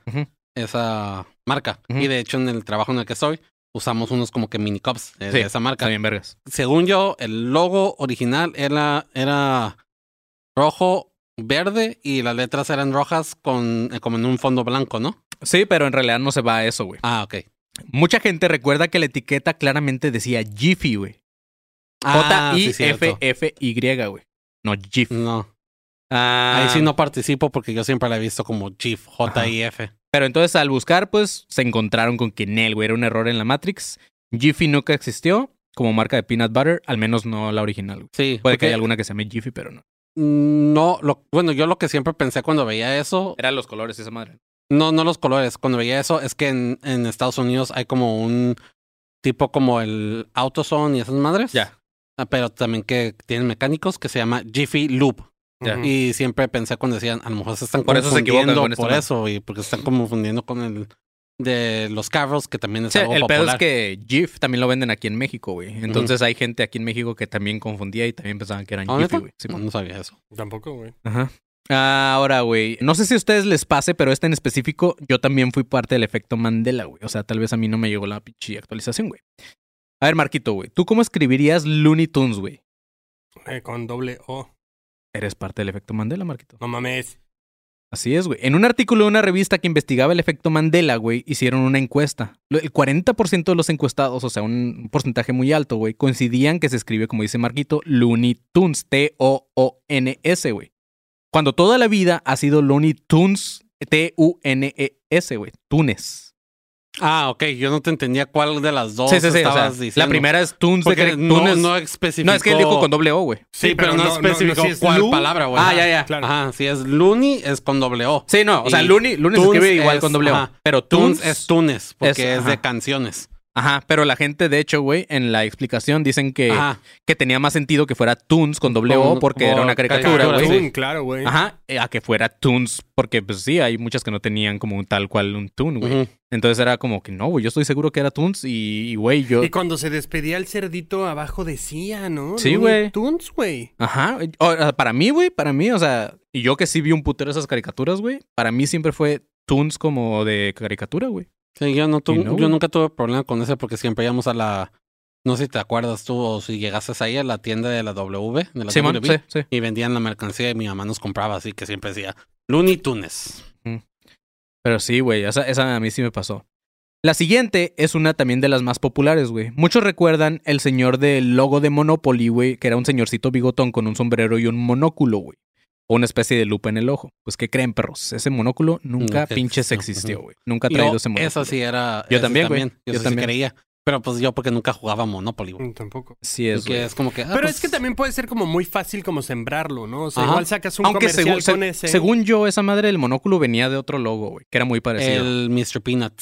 esa marca. Y de hecho, en el trabajo en el que estoy, usamos unos como que mini cups de, Sí, esa marca. Está bien, vergas. Según yo, el logo original era, era rojo, verde y las letras eran rojas con eh, como en un fondo blanco, ¿no? Sí, pero en realidad no se va a eso, güey. Ah, ok. Mucha gente recuerda que la etiqueta claramente decía Jiffy, güey. Ah. J-I-F-F-Y, güey. No Jif. No, Ah, ahí sí no participo porque yo siempre la he visto como GIF, J-I-F. Pero entonces al buscar, pues se encontraron con que Nel, güey, era un error en la Matrix. Jiffy nunca existió como marca de peanut butter, al menos no la original. güey. Sí, Puede que haya alguna que se llame Jiffy, pero no. No, lo, bueno, yo lo que siempre pensé cuando veía eso Eran los colores esa madre. No, no los colores. Cuando veía eso, es que en, en Estados Unidos hay como un tipo como el AutoZone y esas madres. Ya. Ah, Pero también que tienen mecánicos que se llama Jiffy Loop. Y siempre pensé cuando decían, a lo mejor se están Por eso se equivocan confundiendo con esta por eso, y porque se están confundiendo con el de los carros, que también es Sí, algo el pedo es popular. que GIF también lo venden aquí en México, güey. Entonces hay gente aquí en México que también confundía y también pensaban que eran ¿Ah, Jiffy, neta? güey. Sí, no, no sabía eso. Tampoco, güey. Ajá. Ah, Ahora, güey, no sé si a ustedes les pase, pero este en específico, yo también fui parte del efecto Mandela, güey. O sea, tal vez a mí no me llegó la pinche actualización, güey. A ver, Marquito, güey, ¿tú cómo escribirías Looney Tunes, güey? Eh, con doble O. Eres parte del efecto Mandela, Marquito. No mames. Así es, güey. En un artículo de una revista que investigaba el efecto Mandela, güey, hicieron una encuesta. El 40% de los encuestados, o sea, un porcentaje muy alto, güey, coincidían que se escribe, como dice Marquito, Looney Tunes, T-O-O-N-S, güey. Cuando toda la vida ha sido Looney Tunes, T-U-N-E-S, güey. Tunes. Ah, ok. Yo no te entendía cuál de las dos Sí, sí, sí. o sea, estabas la diciendo. primera es Tunes Porque no, Tunes. no especificó... No, es que él dijo con doble O, güey. Sí, pero, no, especificó si es cuál Lu, palabra, güey. Ah, ya, ya. Claro. Ajá, si es Looney es con doble O. Sí, no. O sea, Looney, Looney se escribe igual es- con doble O. ajá. Pero Tunes Tunes es Tunes, porque es- es, de canciones. Ajá, pero la gente, de hecho, güey, en la explicación dicen que, Ajá. que tenía más sentido que fuera Toons con doble O porque era una caricatura, güey. sí. Claro, güey. Ajá, eh, a que fuera Toons, porque pues sí, hay muchas que no tenían como un tal cual un Toon, güey. Entonces era como que no, güey, yo estoy seguro que era Toons y, güey, yo... Y cuando se despedía el cerdito abajo decía, ¿no? Sí, güey. Tunes, güey. Ajá, o- para mí, güey, para mí, o sea, y yo que sí vi un putero de esas caricaturas, güey, para mí siempre fue Toons como de caricatura, güey. Sí, yo, no tu- no, yo nunca tuve problema con eso porque siempre íbamos a la... No sé si te acuerdas tú o si llegaste ahí a la tienda de la W, de la WB, sí, sí. y vendían la mercancía y mi mamá nos compraba, así que siempre decía Looney Tunes. Pero sí, güey, esa, esa a mí sí me pasó. La siguiente es una también de las más populares, güey. Muchos recuerdan el señor del logo de Monopoly, güey, que era un señorcito bigotón con un sombrero y un monóculo, güey. O una especie de lupa en el ojo. Pues, ¿qué creen, perros? Ese monóculo nunca pinches existió, güey. Nunca ha Yo, traído ese monóculo. Eso sí era... Yo también, güey. Yo, Yo sí también. creía. Pero pues yo porque nunca jugaba Monopoly, güey. Mm, Tampoco. Sí es, que es como que... ah, Pero pues, es que también puede ser como muy fácil como sembrarlo, ¿no? O sea, Ajá. igual sacas un Aunque comercial según, con se- ese. según yo, esa madre del monóculo venía de otro logo, güey, que era muy parecido. El Mr. Peanut.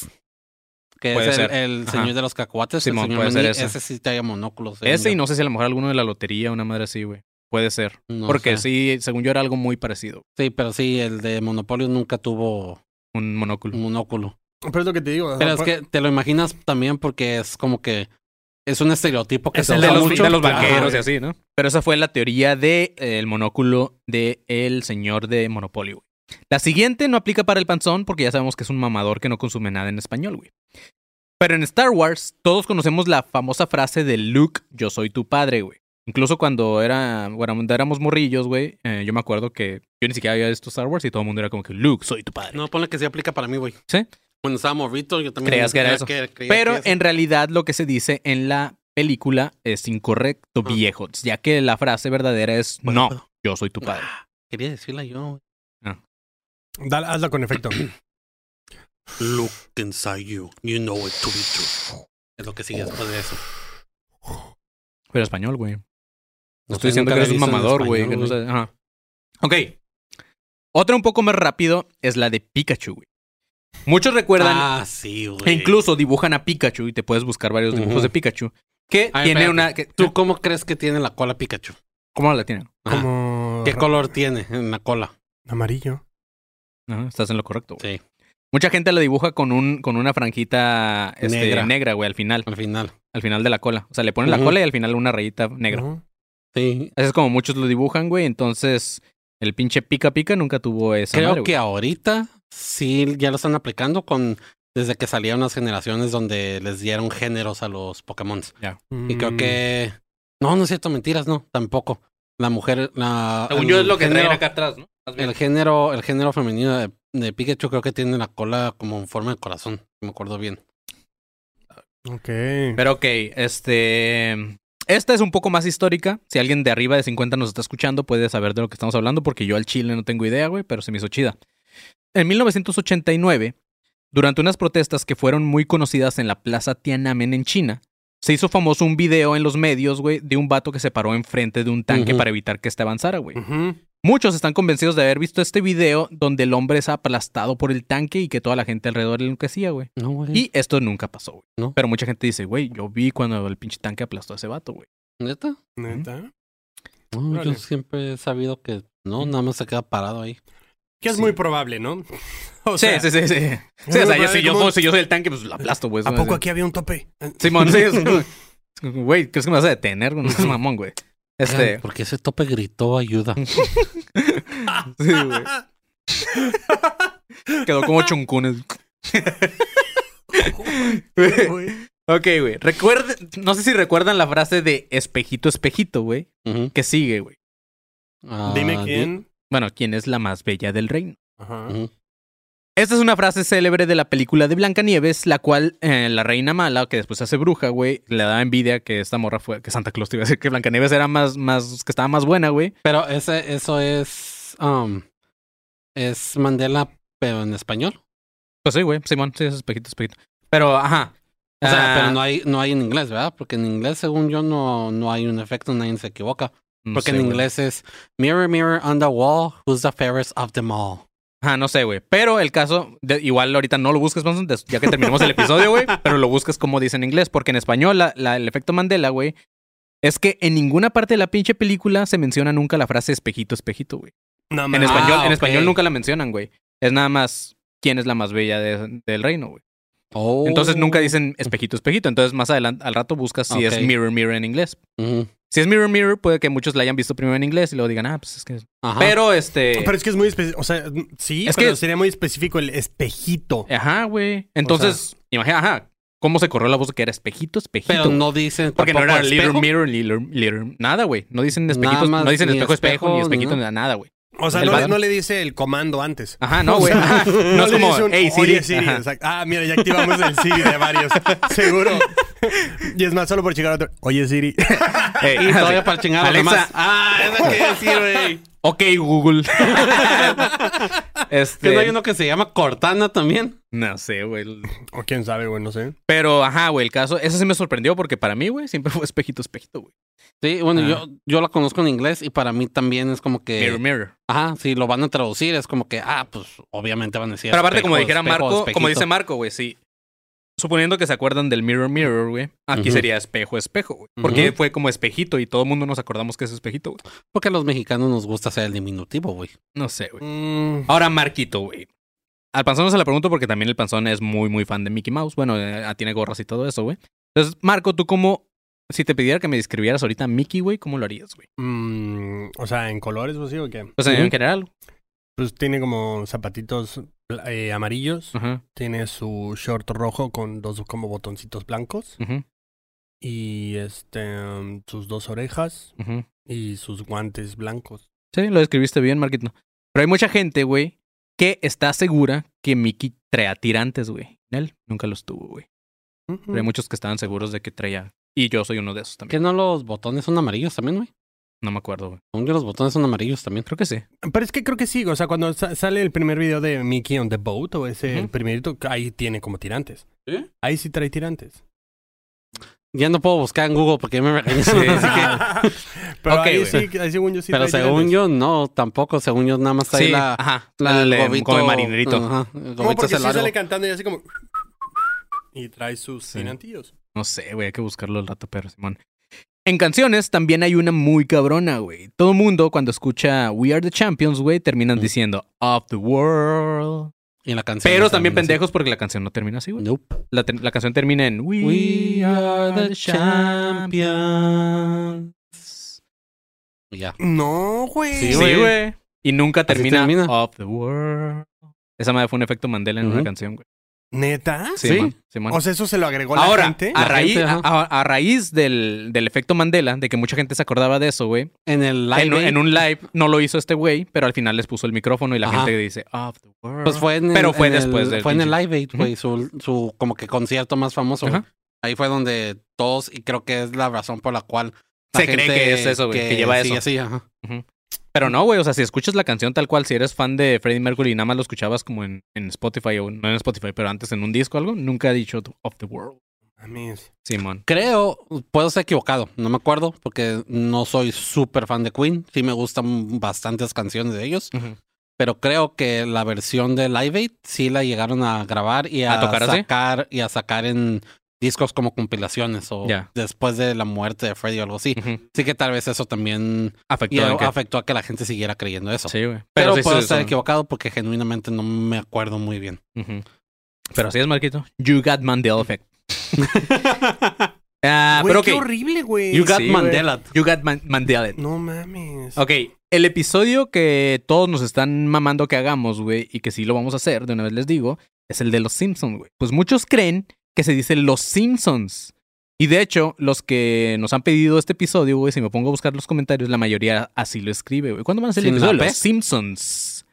Que Puede es el, ser. el señor de los cacahuates. Simón, el señor puede ser ese. ese sí traía monóculos. Ese y no sé si a lo mejor alguno de la lotería, una madre así, güey. Puede ser. No Porque sé. sí, según yo era algo muy parecido. Sí, pero sí, el de Monopolio nunca tuvo Un monóculo. un monóculo. Pero es lo que te digo. Pero es que te lo imaginas también porque es como que es un estereotipo que Es se el de los, mucho. de los claro, banqueros y así, ¿no? Pero esa fue la teoría del de, el monóculo del el señor de Monopoly, güey. La siguiente no aplica para el panzón porque ya sabemos que es un mamador que no consume nada en español, güey. Pero en Star Wars todos conocemos la famosa frase de Luke, yo soy tu padre, güey. Incluso cuando era, bueno, cuando éramos morrillos, güey, eh, yo me acuerdo que yo ni siquiera había visto Star Wars y todo el mundo era como que, Luke, soy tu padre. No, ponle que sí aplica para mí, güey. ¿Sí? Cuando estaba morrito, yo también Creías que era eso. Pero que eso. en realidad lo que se dice en la película es incorrecto, Ah. viejos, ya que la frase verdadera es, Bueno, no, yo soy tu padre. Ah, Quería decirla yo. dale, hazla con efecto. Look inside you. You know it to be true. Es lo que sigue después de eso. Pero español, güey. No Estoy diciendo que eres un mamador, güey. no. Ok. Otra un poco más rápido es la de Pikachu, güey. Muchos recuerdan Ah, sí, güey. e incluso dibujan a Pikachu y te puedes buscar varios dibujos de Pikachu. Que tiene espérate. una. que- ¿Tú cómo crees que tiene la cola Pikachu? ¿Cómo la. Como. ¿Qué color tiene en la cola? Amarillo. Ajá, estás en lo correcto, güey. Sí, Mucha gente la dibuja con un con una franjita este, Negra. negra, güey, al final. al final. Al final de la cola. O sea, le ponen la cola y al final una rayita negra. Sí. Así es como muchos lo dibujan, güey. Entonces, el pinche pica pica nunca tuvo esa Creo madre, que güey. ahorita sí ya lo están aplicando con desde que salieron las generaciones donde les dieron géneros a los Pokémon. Y creo Mm. que no, no es cierto, mentiras, no, tampoco. La mujer, la Según el yo es lo que género, traen acá atrás, ¿no? Más bien. El género, el género femenino de, de Pikachu creo que tiene la cola como en forma de corazón, me acuerdo bien. Ok. Pero ok, este... Esta es un poco más histórica. Si alguien de arriba de 50 nos está escuchando, puede saber de lo que estamos hablando, porque yo al chile no tengo idea, güey, pero se me hizo chida. En 1989, durante unas protestas que fueron muy conocidas en la Plaza Tiananmen en China, se hizo famoso un video en los medios, güey, de un vato que se paró enfrente de un tanque para evitar que este avanzara, güey. Muchos están convencidos de haber visto este video donde el hombre es aplastado por el tanque y que toda la gente alrededor le enloquecía, güey. No, güey. Y esto nunca pasó, güey. No. Pero mucha gente dice, güey, yo vi cuando el pinche tanque aplastó a ese vato, güey. ¿Neta? ¿Neta? No, yo siempre he sabido que no, nada más se queda parado ahí. Que es Sí. muy probable, ¿no? O Sí, sea, sí, sí, sí. O sea, yo, si, yo, como- si yo soy el tanque, pues lo aplasto, güey. ¿A poco aquí había un tope? Simón, sí. es es Güey, ¿crees que me vas a detener? No seas mamón, güey. Este. Porque ese tope gritó ayuda. Sí, güey. Quedó como chuncunes. ok, güey. Recuerde, no sé si recuerdan la frase de espejito, espejito, güey. Que sigue, güey. Ah, Dime di- quién. Bueno, ¿quién es la más bella del reino? Ajá. Esta es una frase célebre de la película de Blancanieves, la cual eh, la reina mala, que después se hace bruja, güey, le daba envidia que esta morra fue, que Santa Claus te iba a decir que Blancanieves era más, más, que estaba más buena, güey. Pero ese, eso es. um, es Mandela, pero en español. Pues sí, güey, Simón, sí, es espejito, espejito. Pero, ajá. O sea, Ah, pero no hay, no hay en inglés, ¿verdad? Porque en inglés, según yo, no, no hay un efecto, nadie se equivoca. no Porque en inglés es Mirror, mirror on the wall, who's the fairest of them all. Ajá, no sé, güey. Pero el caso, de- igual ahorita no lo busques, Manson, ya que terminemos el episodio, güey. pero lo busques como dice en inglés. Porque en español, la- la- el efecto Mandela, güey, es que en ninguna parte de la pinche película se menciona nunca la frase espejito, espejito, güey. No, En español, Ah, en ok. español nunca la mencionan, güey. Es nada más quién es la más bella de- del reino, güey. Oh. Entonces nunca dicen espejito, espejito. Entonces más adelante, al rato buscas si es mirror, mirror en inglés. Ujú. Si es mirror, mirror, puede que muchos la hayan visto primero en inglés y luego digan, ah, pues es que. Ajá. Pero este. Pero es que es muy específico. O sea, sí, Es pero que- sería muy específico el espejito. Ajá, güey. Entonces, imagina, ajá. ¿Cómo se corrió la voz de que era espejito, espejito? Pero no dicen. Porque no era little mirror, little, little, nada, güey. No dicen espejitos, más, no dicen espejo, espejo, ni espejo, ni espejito, nada. ni nada, güey. O sea, no, no le dice el comando antes. Ajá, no, O güey. No es como, un, hey, Siri. Oye, Siri. Ajá. Ah, mira, ya activamos el Siri de varios. Seguro. Y es más, solo por checar otro. Oye, Siri. Hey, Y todavía para chingar a los demás. Ah, eso que decir, güey. Ok, Google. Que este. no hay uno que se llama Cortana también. No sé, güey. o quién sabe, güey, no sé. Pero, ajá, güey, el caso, eso sí me sorprendió porque para mí, güey, siempre fue espejito, espejito, güey. Sí, bueno, Ah. yo, yo la conozco en inglés y para mí también es como que. Mirror, mirror. Ajá, si lo van a traducir, es como que, ah, pues obviamente van a decir. Pero aparte, como dijera espejo, Marco, como dice Marco, güey, sí. Suponiendo que se acuerdan del mirror, mirror, güey. Aquí sería espejo, espejo, güey. Porque fue como espejito y todo el mundo nos acordamos que es espejito, güey. Porque a los mexicanos nos gusta hacer el diminutivo, güey. No sé, güey. Mm, Ahora, Marquito, güey. Al panzón no se la pregunto porque también el panzón es muy, muy fan de Mickey Mouse. Bueno, eh, tiene gorras y todo eso, güey. Entonces, Marco, tú cómo... Si te pidiera que me describieras ahorita Mickey, güey, ¿cómo lo harías, güey? mm, o sea, en colores, ¿o sí o qué? Pues en Ujú. general. Pues tiene como zapatitos eh, amarillos. Ajá. Tiene su short rojo con dos como botoncitos blancos. Y este, um, sus dos orejas y sus guantes blancos. Sí, lo describiste bien, Marquito. Pero hay mucha gente, güey, que está segura que Mickey traía tirantes, güey. Él nunca los tuvo, güey. Pero hay muchos que estaban seguros de que traía. Y yo soy uno de esos ¿Qué también. no los botones son amarillos también, güey? No me acuerdo, güey. Según yo, los botones son amarillos también. Creo que sí. Pero es que creo que sí, o sea, cuando sa- sale el primer video de Mickey on the Boat, o ese, el Ujú. primerito, ahí tiene como tirantes. ¿Sí? Ahí sí trae tirantes. Ya no puedo buscar en Google porque ya me regañé. Sí, que- Pero ahí sí, ahí según yo sí Pero según tirantes. yo, no, tampoco. Según yo, nada más trae Sí, la, ajá. la el, el eh, gobito. Come marinerito. Ajá, el No, porque sí sale cantando y así como... Y trae sus Sí. tirantillos. No sé, güey, hay que buscarlo al rato, pero Simón. En canciones también hay una muy cabrona, güey. Todo mundo cuando escucha We Are the Champions, güey, terminan Mm. diciendo Of the World. Y la canción Pero no también así. pendejos porque la canción no termina así, güey. Nope. La, canción termina en We, We are the champions. Ya. No, güey. Sí, Sí, güey. Y nunca termina, termina. Of the World. Esa madre fue un efecto Mandela en una canción, güey. ¿Neta? Sí, Sí. sí. O sea, eso se lo agregó la Ahora, gente. a La raíz, gente, a, a raíz del, del efecto Mandela, de que mucha gente se acordaba de eso, güey. En el live. En, un- Aid, en un live no lo hizo este güey, pero al final les puso el micrófono y la Ajá. gente dice, Of the World. Pues fue en el, Pero fue en el- después del Fue en el Live Aid, güey. Su, su como que concierto más famoso. Ahí fue donde todos, y creo que es la razón por la cual. la Se cree que es eso, güey, que lleva eso. así, ajá. Pero no, güey, o sea, si escuchas la canción tal cual, si eres fan de Freddie Mercury y nada más lo escuchabas como en, en Spotify o no en Spotify, pero antes en un disco o algo, nunca ha dicho Of the World. A mí es- Simón. Creo, puedo ser equivocado, no me acuerdo, porque no soy súper fan de Queen. Sí me gustan bastantes canciones de ellos, pero creo que la versión de Live Aid sí la llegaron a grabar y a, ¿A tocar así? sacar y a sacar en discos como compilaciones o después de la muerte de Freddie o algo así. Ujú. Sí que tal vez eso también Afectó en que- afectó a que la gente siguiera creyendo eso. Sí, güey. Pero, sí, puedo sí, estar equivocado porque genuinamente no me acuerdo muy bien. Pero así es, Marquito. You got Mandela effect. Ah, pero qué horrible, güey. You got Sí. Mandela. You got Man- Mandela. No mames. Ok, el episodio que todos nos están mamando que hagamos, güey, y que sí lo vamos a hacer, de una vez les digo, es el de los Simpsons, güey. Pues muchos creen que se dice los Simpsons. Y de hecho, los que nos han pedido este episodio, güey, si me pongo a buscar los comentarios, la mayoría así lo escribe, güey. ¿Cuándo van a hacer el ¿Sin la episodio? Los Simpsons.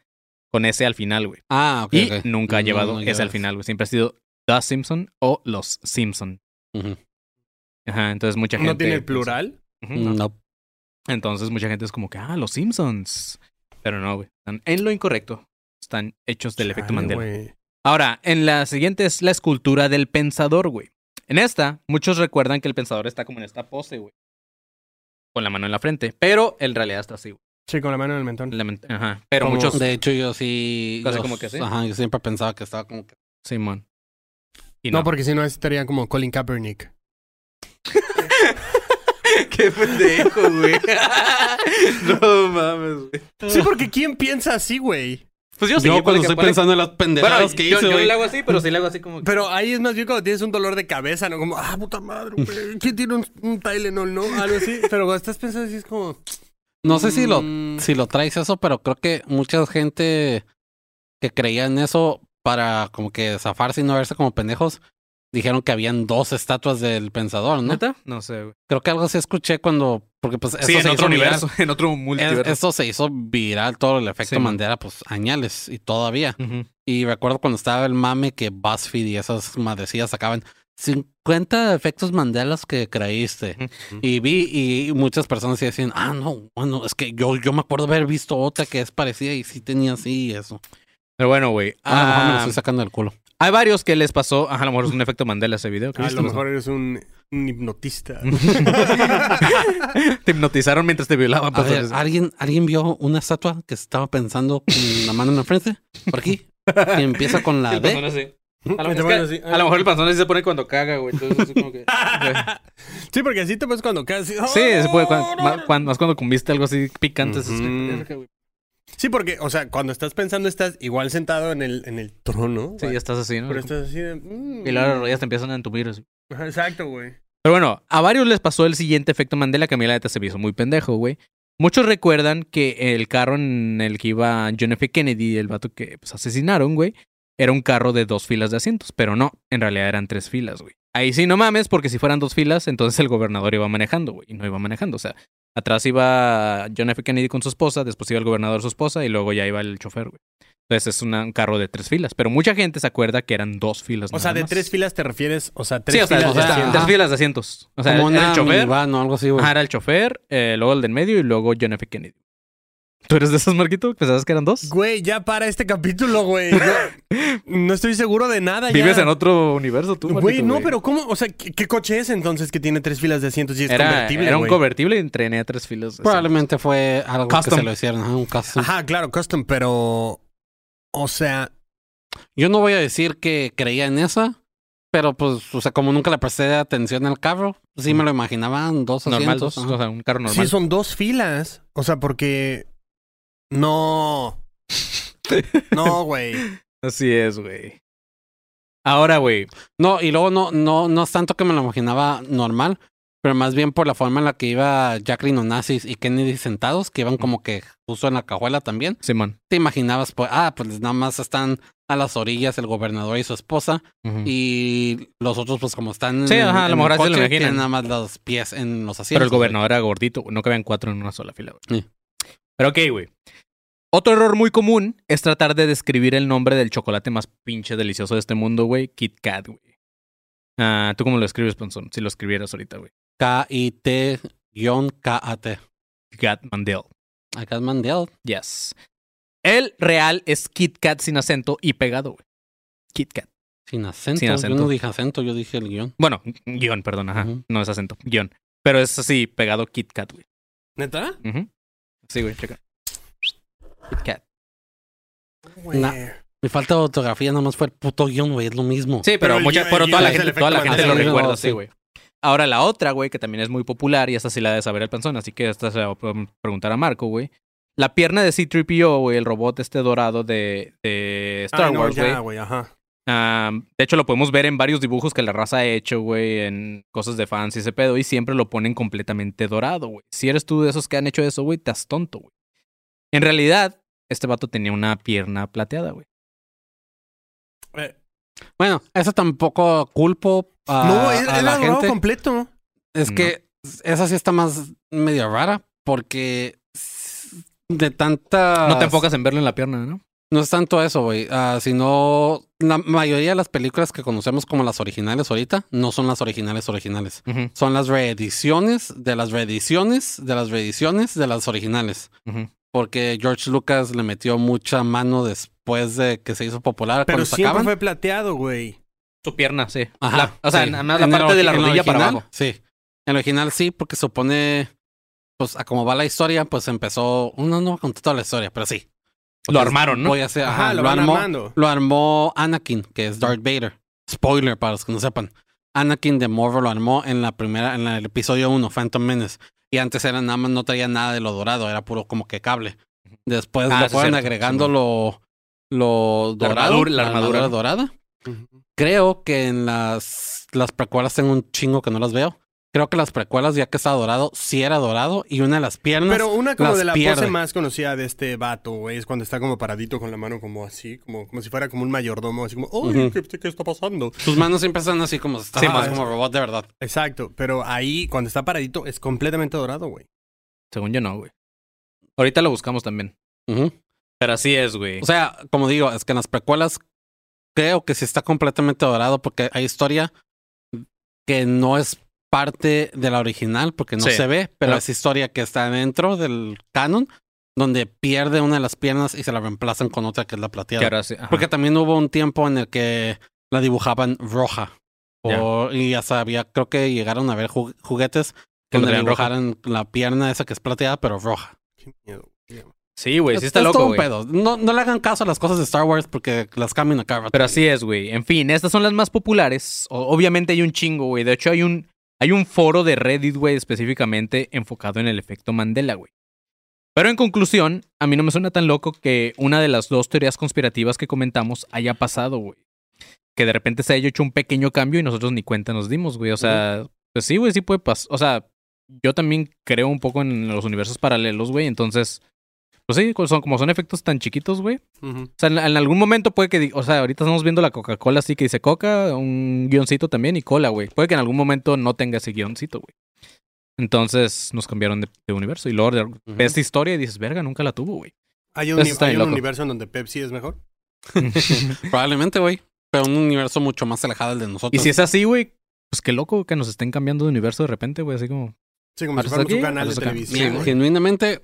Con ese al final, güey. Ah, ok. y nunca ha No, llevado no ese al final, güey. Siempre ha sido The Simpson o los Simpson. Ajá, entonces mucha gente. ¿No tiene el pues, plural? no. No. Entonces mucha gente es como que, ah, los Simpsons. Pero no, güey. Están en lo incorrecto. Están hechos del efecto Mandela. güey. Ahora, en la siguiente es la escultura del pensador, güey. En esta, muchos recuerdan que el pensador está como en esta pose, güey. Con la mano en la frente. Pero en realidad está así, güey. Sí, con la mano en el mentón. Lament- Ajá. Pero Como- muchos. De hecho, yo sí. Casi como que sí. Ajá, yo siempre pensaba que estaba como que. Simón. Y No, porque si no estaría como Colin Kaepernick. Qué pendejo, güey. no mames, güey. Sí, porque ¿quién piensa así, güey? Pues yo sí. Yo cuando estoy pensando en las pendejadas Bueno, que yo, hice, yo le hago así, pero sí le hago así como. Pero ahí es más bien cuando tienes un dolor de cabeza, ¿no? Como, ah, puta madre, güey. ¿Quién tiene un, un Tylenol, no? Algo así. Pero cuando estás pensando así es como... No sé si lo, mm, si lo traes eso, pero creo que mucha gente que creía en eso para como que zafarse y no verse como pendejos, dijeron que habían dos estatuas del pensador, ¿no? ¿Neta? No sé, güey. Creo que algo sí escuché cuando, porque pues eso Sí, en se otro hizo viral. universo. En otro Es- multiverso. Eso se hizo viral todo el efecto Sí, man. Mandela, pues añales y todavía. Ujú. Y recuerdo cuando estaba el mame que BuzzFeed y esas madrecillas sacaban 50 efectos Mandelas que creíste. Y vi y muchas personas sí decían, ah, no, bueno, es que yo, yo me acuerdo haber visto otra que es parecida y sí tenía así y eso. Pero bueno, güey. Ah, a lo mejor me lo ah, estoy sacando del culo. Hay varios que les pasó. Ajá, a lo mejor es un efecto Mandela ese video. que A lo mejor eres un, un hipnotista. te hipnotizaron mientras te violaban. A ver, pues, ¿alguien, ¿alguien vio una estatua que estaba pensando con la mano en la frente? Por aquí. Que empieza con la D. A lo, Y pones que a mejor el panzón así se pone cuando caga, güey. Entonces, así como que. Sí, porque así te ves cuando casi... Sí, se puede. cuan- más cuando comiste algo así picante. es-. Sí, porque, o sea, cuando estás pensando estás igual sentado en el, en el trono. Sí, ya estás así, ¿no? Pero estás así de... mm. Y luego las rodillas te empiezan a entumir así. Exacto, güey. Pero bueno, a varios les pasó el siguiente efecto Mandela que a mí la neta se me hizo muy pendejo, güey. Muchos recuerdan que el carro en el que iba John F. Kennedy, el vato que pues, asesinaron, güey, era un carro de dos filas de asientos, pero no, en realidad eran tres filas, güey. Ahí sí no mames, porque si fueran dos filas, entonces el gobernador iba manejando, güey, y no iba manejando. O sea, atrás iba John F. Kennedy con su esposa, después iba el gobernador su esposa, y luego ya iba el chofer, güey. Entonces es una- un carro de tres filas, pero mucha gente se acuerda que eran dos filas. O sea, de más. tres filas te refieres, o sea, tres Sí, o sea, filas o de sea, asientos. tres filas de asientos. O sea, como era una el chofer, minivan o algo así, güey. Ajá, era el chofer, eh, luego el del medio y luego John F. Kennedy. ¿Tú eres de esos, Marquito? ¿Pensabas que eran dos? Güey, ya para este capítulo, güey. No, no estoy seguro de nada. ya. Vives en otro universo tú, Güey, Marquito, no, pero ¿cómo? O sea, ¿qué, qué coche es entonces que tiene tres filas de asientos y es Era, convertible, era un güey? convertible y entrené a tres filas. Probablemente fue algo Custom. que se lo hicieron, ajá, un custom. Ajá, claro, custom, pero... O sea, Yo no voy a decir que creía en esa, pero pues, o sea, como nunca le presté atención al carro, sí me lo imaginaban dos Normal, asientos. dos, ajá. o sea, un carro normal. sí son dos filas. O sea, porque... No... No, güey. Así es, güey. Ahora, güey. No, y luego no, no, no es tanto que me lo imaginaba normal, pero más bien por la forma en la que iba Jacqueline Onassis y Kennedy sentados, que iban como que justo en la cajuela también. Simón. Te imaginabas, pues, ah, pues nada más están a las orillas el gobernador y su esposa, y los otros, pues como están Sí, en, ajá, a lo mejor así lo imaginan. tienen nada más los pies en los asientos. Pero el gobernador era gordito, no cabían cuatro en una sola fila, güey. Sí. Pero ok, güey. Otro error muy común es tratar de describir el nombre del chocolate más pinche delicioso de este mundo, güey. Kit Kat, güey. Ah, ¿Tú cómo lo escribes, Ponzón? Si lo escribieras ahorita, güey. K-I-T-K-A-T. Kit Kat Mandel. Acá es Mandel. Yes. El real es Kit Kat sin acento y pegado, güey. Kit Kat. Sin acento. Sin acento. Yo no dije acento, yo dije el guion. Bueno, guion, perdón, ajá. No es acento, guion. Pero es así, pegado Kit Kat, güey. ¿Neta? Sí, güey, checa. Kit Kat. Nah. Mi falta de ortografía nada más fue el puto guion, güey. Es lo mismo. Sí, pero, mucha, guión- pero toda la gente, toda la gente lo recuerda, Sí. güey. Ahora la otra, güey, que también es muy popular y esta sí la de saber el panzón, así que esta se la podemos preguntar a Marco, güey. La pierna de C-3PO, güey, el robot este dorado de, de Star Ay, no, Wars, güey. ajá. Ah, de hecho, lo podemos ver en varios dibujos que la raza ha hecho, güey, en cosas de fans y ese pedo, y siempre lo ponen completamente dorado, güey. Si eres tú de esos que han hecho eso, güey, estás tonto, güey. En realidad, este vato tenía una pierna plateada, güey. Eh, Bueno, eso tampoco culpo a, no, es, a era la gente. completo. Es No. que esa sí está más medio rara porque de tanta... No te enfocas en verlo en la pierna, ¿no? No es tanto eso, güey. ah, sino la mayoría de las películas que conocemos como las originales ahorita no son las originales originales. Son las reediciones de las reediciones de las reediciones de las originales. ujú. Porque George Lucas le metió mucha mano después de que se hizo popular. Pero cuando siempre sacaban. fue plateado, güey. Su pierna, sí. Ajá, La- o sea, sí. nada más la En el parte de la el rodilla para original, abajo. Sí. En el original sí, porque supone, pues, a como va la historia, pues empezó. No, no conté toda la historia, pero sí. Lo armaron, ¿no? Voy a hacer, Ajá, ajá, lo lo, armó, armando. lo armó Anakin, que es Darth Vader. Spoiler para los que no sepan. Anakin de Morro lo armó en la primera, en el episodio 1, Phantom Menace. Y antes era nada más, no traía nada de lo dorado, era puro como que cable. Después Ah, sí, fueron agregando sí, lo, lo La dorado, armadura- la armadura. dorada. Creo que en las, las precuelas tengo un chingo que no las veo. Creo que las precuelas, ya que está dorado, sí era dorado. Y una de las piernas. Pero una como las de la pierde. pose más conocida de este vato, güey, es cuando está como paradito con la mano como así, como, como si fuera como un mayordomo, así como, ¡ay, Ujú. ¿qué, qué está pasando! Sus manos siempre están así como, Sí, más más- como robot de verdad. Exacto, pero ahí, cuando está paradito, es completamente dorado, güey. Según yo no, güey. Ahorita lo buscamos también. Pero así es, güey. O sea, como digo, es que en las precuelas creo que sí está completamente dorado porque hay historia que no es parte de la original porque no Sí. se ve, pero es historia que está dentro del canon donde pierde una de las piernas y se la reemplazan con otra que es la plateada. ahora sí. ajá. Porque también hubo un tiempo en el que la dibujaban roja. Ya. Y hasta había, creo que llegaron a ver ju- juguetes donde traían roja. dibujaran la pierna esa que es plateada, pero roja. Qué miedo. güey. Sí, güey, sí Es- está es loco, todo un güey. pedo. No, no le hagan caso a las cosas de Star Wars porque las cambian a. Pero así es, güey. En fin, estas son las más populares. O- obviamente hay un chingo, güey. De hecho, hay un, hay un foro de Reddit, güey, específicamente enfocado en el efecto Mandela, güey. Pero en conclusión, a mí no me suena tan loco que una de las dos teorías conspirativas que comentamos haya pasado, güey. Que de repente se haya hecho un pequeño cambio y nosotros ni cuenta nos dimos, güey. O sea, pues sí, güey, sí puede pasar. O sea, yo también creo un poco en los universos paralelos, güey. Entonces, pues sí, son, como son efectos tan chiquitos, güey. O sea, en, en algún momento puede que, o sea, ahorita estamos viendo la Coca-Cola así que dice Coca, un guioncito también y cola, güey. Puede que en algún momento no tenga ese guioncito, güey. Entonces nos cambiaron de, de universo y luego de- ves esta historia y dices, verga, nunca la tuvo, güey. ¿Hay un, hay un universo en donde Pepsi es mejor? Probablemente, güey. Pero un universo mucho más alejado del de y nosotros. si es así, güey, pues qué loco que nos estén cambiando de universo de repente, güey, así como... Sí, como si fuéramos un canal de televisión. Mira, genuinamente,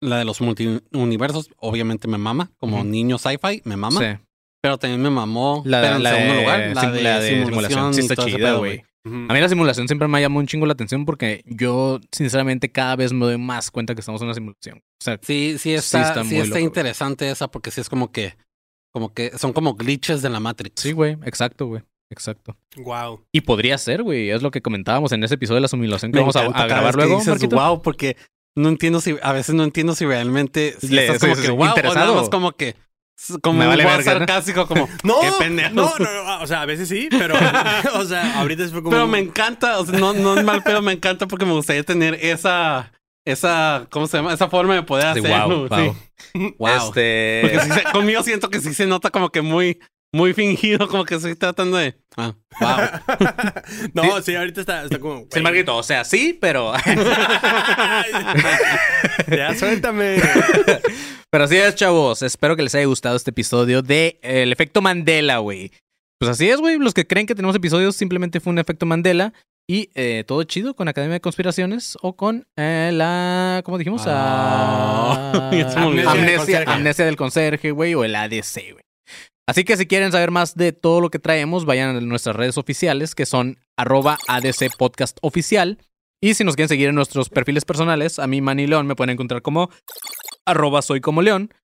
la de los multiuniversos, obviamente me mama. Como Ujú. niño sci-fi, me mama. Sí. Pero también me mamó. La, pero en la segundo de, lugar, la sim- de, la de simulación. Sí está chida, güey. A mí la simulación siempre me ha llamado un chingo la atención porque yo, sinceramente, cada vez me doy más cuenta que estamos en una simulación. O sea, Sí, sí Sí está, está sí está loco, güey. interesante esa porque sí es como que, como que son como glitches de la Matrix. sí, güey, exacto, güey, exacto. Wow. Y podría ser, güey. Es lo que comentábamos en ese episodio de la simulación que Me vamos a, grabar luego. dices, wow, porque no entiendo si, a veces no entiendo si realmente si Le- estás como sí, que sí, wow, o interesado. nada más como que, como Me un vale verga, ¿no? sarcástico, como, No, qué no, no, no, o sea, a veces sí, pero, o sea, ahorita fue como... Pero me encanta, o sea, no, no es mal pedo, me encanta porque me gustaría tener esa, esa, ¿cómo se llama? Esa forma de poder Sí, hacerlo. wow, wow. sí. Wow. Este... Porque sí se- conmigo siento que sí se nota como que muy, muy fingido, como que estoy tratando de, ah, wow. no, sí, ahorita está, está como... Sí, Marquito, o sea, sí, pero... ya, suéltame. pero así es, chavos. Espero que les haya gustado este episodio de eh, El Efecto Mandela, güey. Pues así es, güey. Los que creen que tenemos episodios simplemente fue un efecto Mandela. Y eh, todo chido con Academia de Conspiraciones o con eh, la... ¿Cómo dijimos? Ah. Ah, amnesia, amnesia del conserje, güey, o el ADC, güey. Así que si quieren saber más de todo lo que traemos, vayan a nuestras redes oficiales, que son arroba ADC Podcast Oficial. Y si nos quieren seguir en nuestros perfiles personales, a mí, Manny León, me pueden encontrar como arroba soy como León.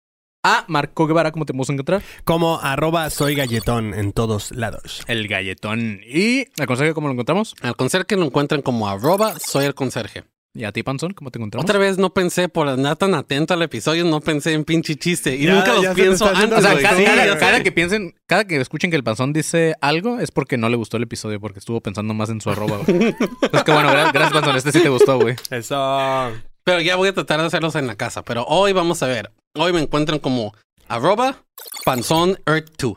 A Marco Guevara, ¿cómo te podemos encontrar? Como arroba soy galletón en todos lados. El galletón. ¿Y al conserje cómo lo encontramos? Al conserje lo encuentran como arroba soy el conserje. ¿Y a ti, Panzón, cómo te encontramos? Otra vez no pensé, por andar tan atento al episodio, no pensé en pinche chiste. Y Ya, nunca los pienso antes, O sea, güey. cada, Sí, cada- ya sé. cada que piensen, cada que escuchen que el panzón dice algo es porque no le gustó el episodio, porque estuvo pensando más en su arroba, güey. Es que bueno, gracias, gracias, panzón. Este sí te gustó, güey. Eso. Pero ya voy a tratar de hacerlos en la casa. Pero hoy vamos a ver. Hoy me encuentran como arroba panzón earth 2.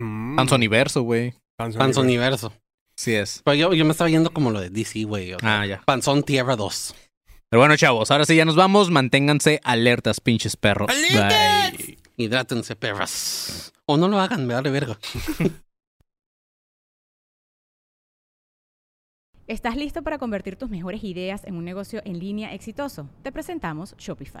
Mm. Panzoniverso, güey. Panzón. Sí es. Pero yo, yo me estaba yendo como lo de DC, güey. Ah, ya. Panzón tierra 2. Pero bueno, chavos, ahora sí ya nos vamos. Manténganse alertas, pinches perros. Bye. Hidrátense, perras. O no lo hagan, me vale verga. ¿Estás listo para convertir tus mejores ideas en un negocio en línea exitoso? Te presentamos Shopify.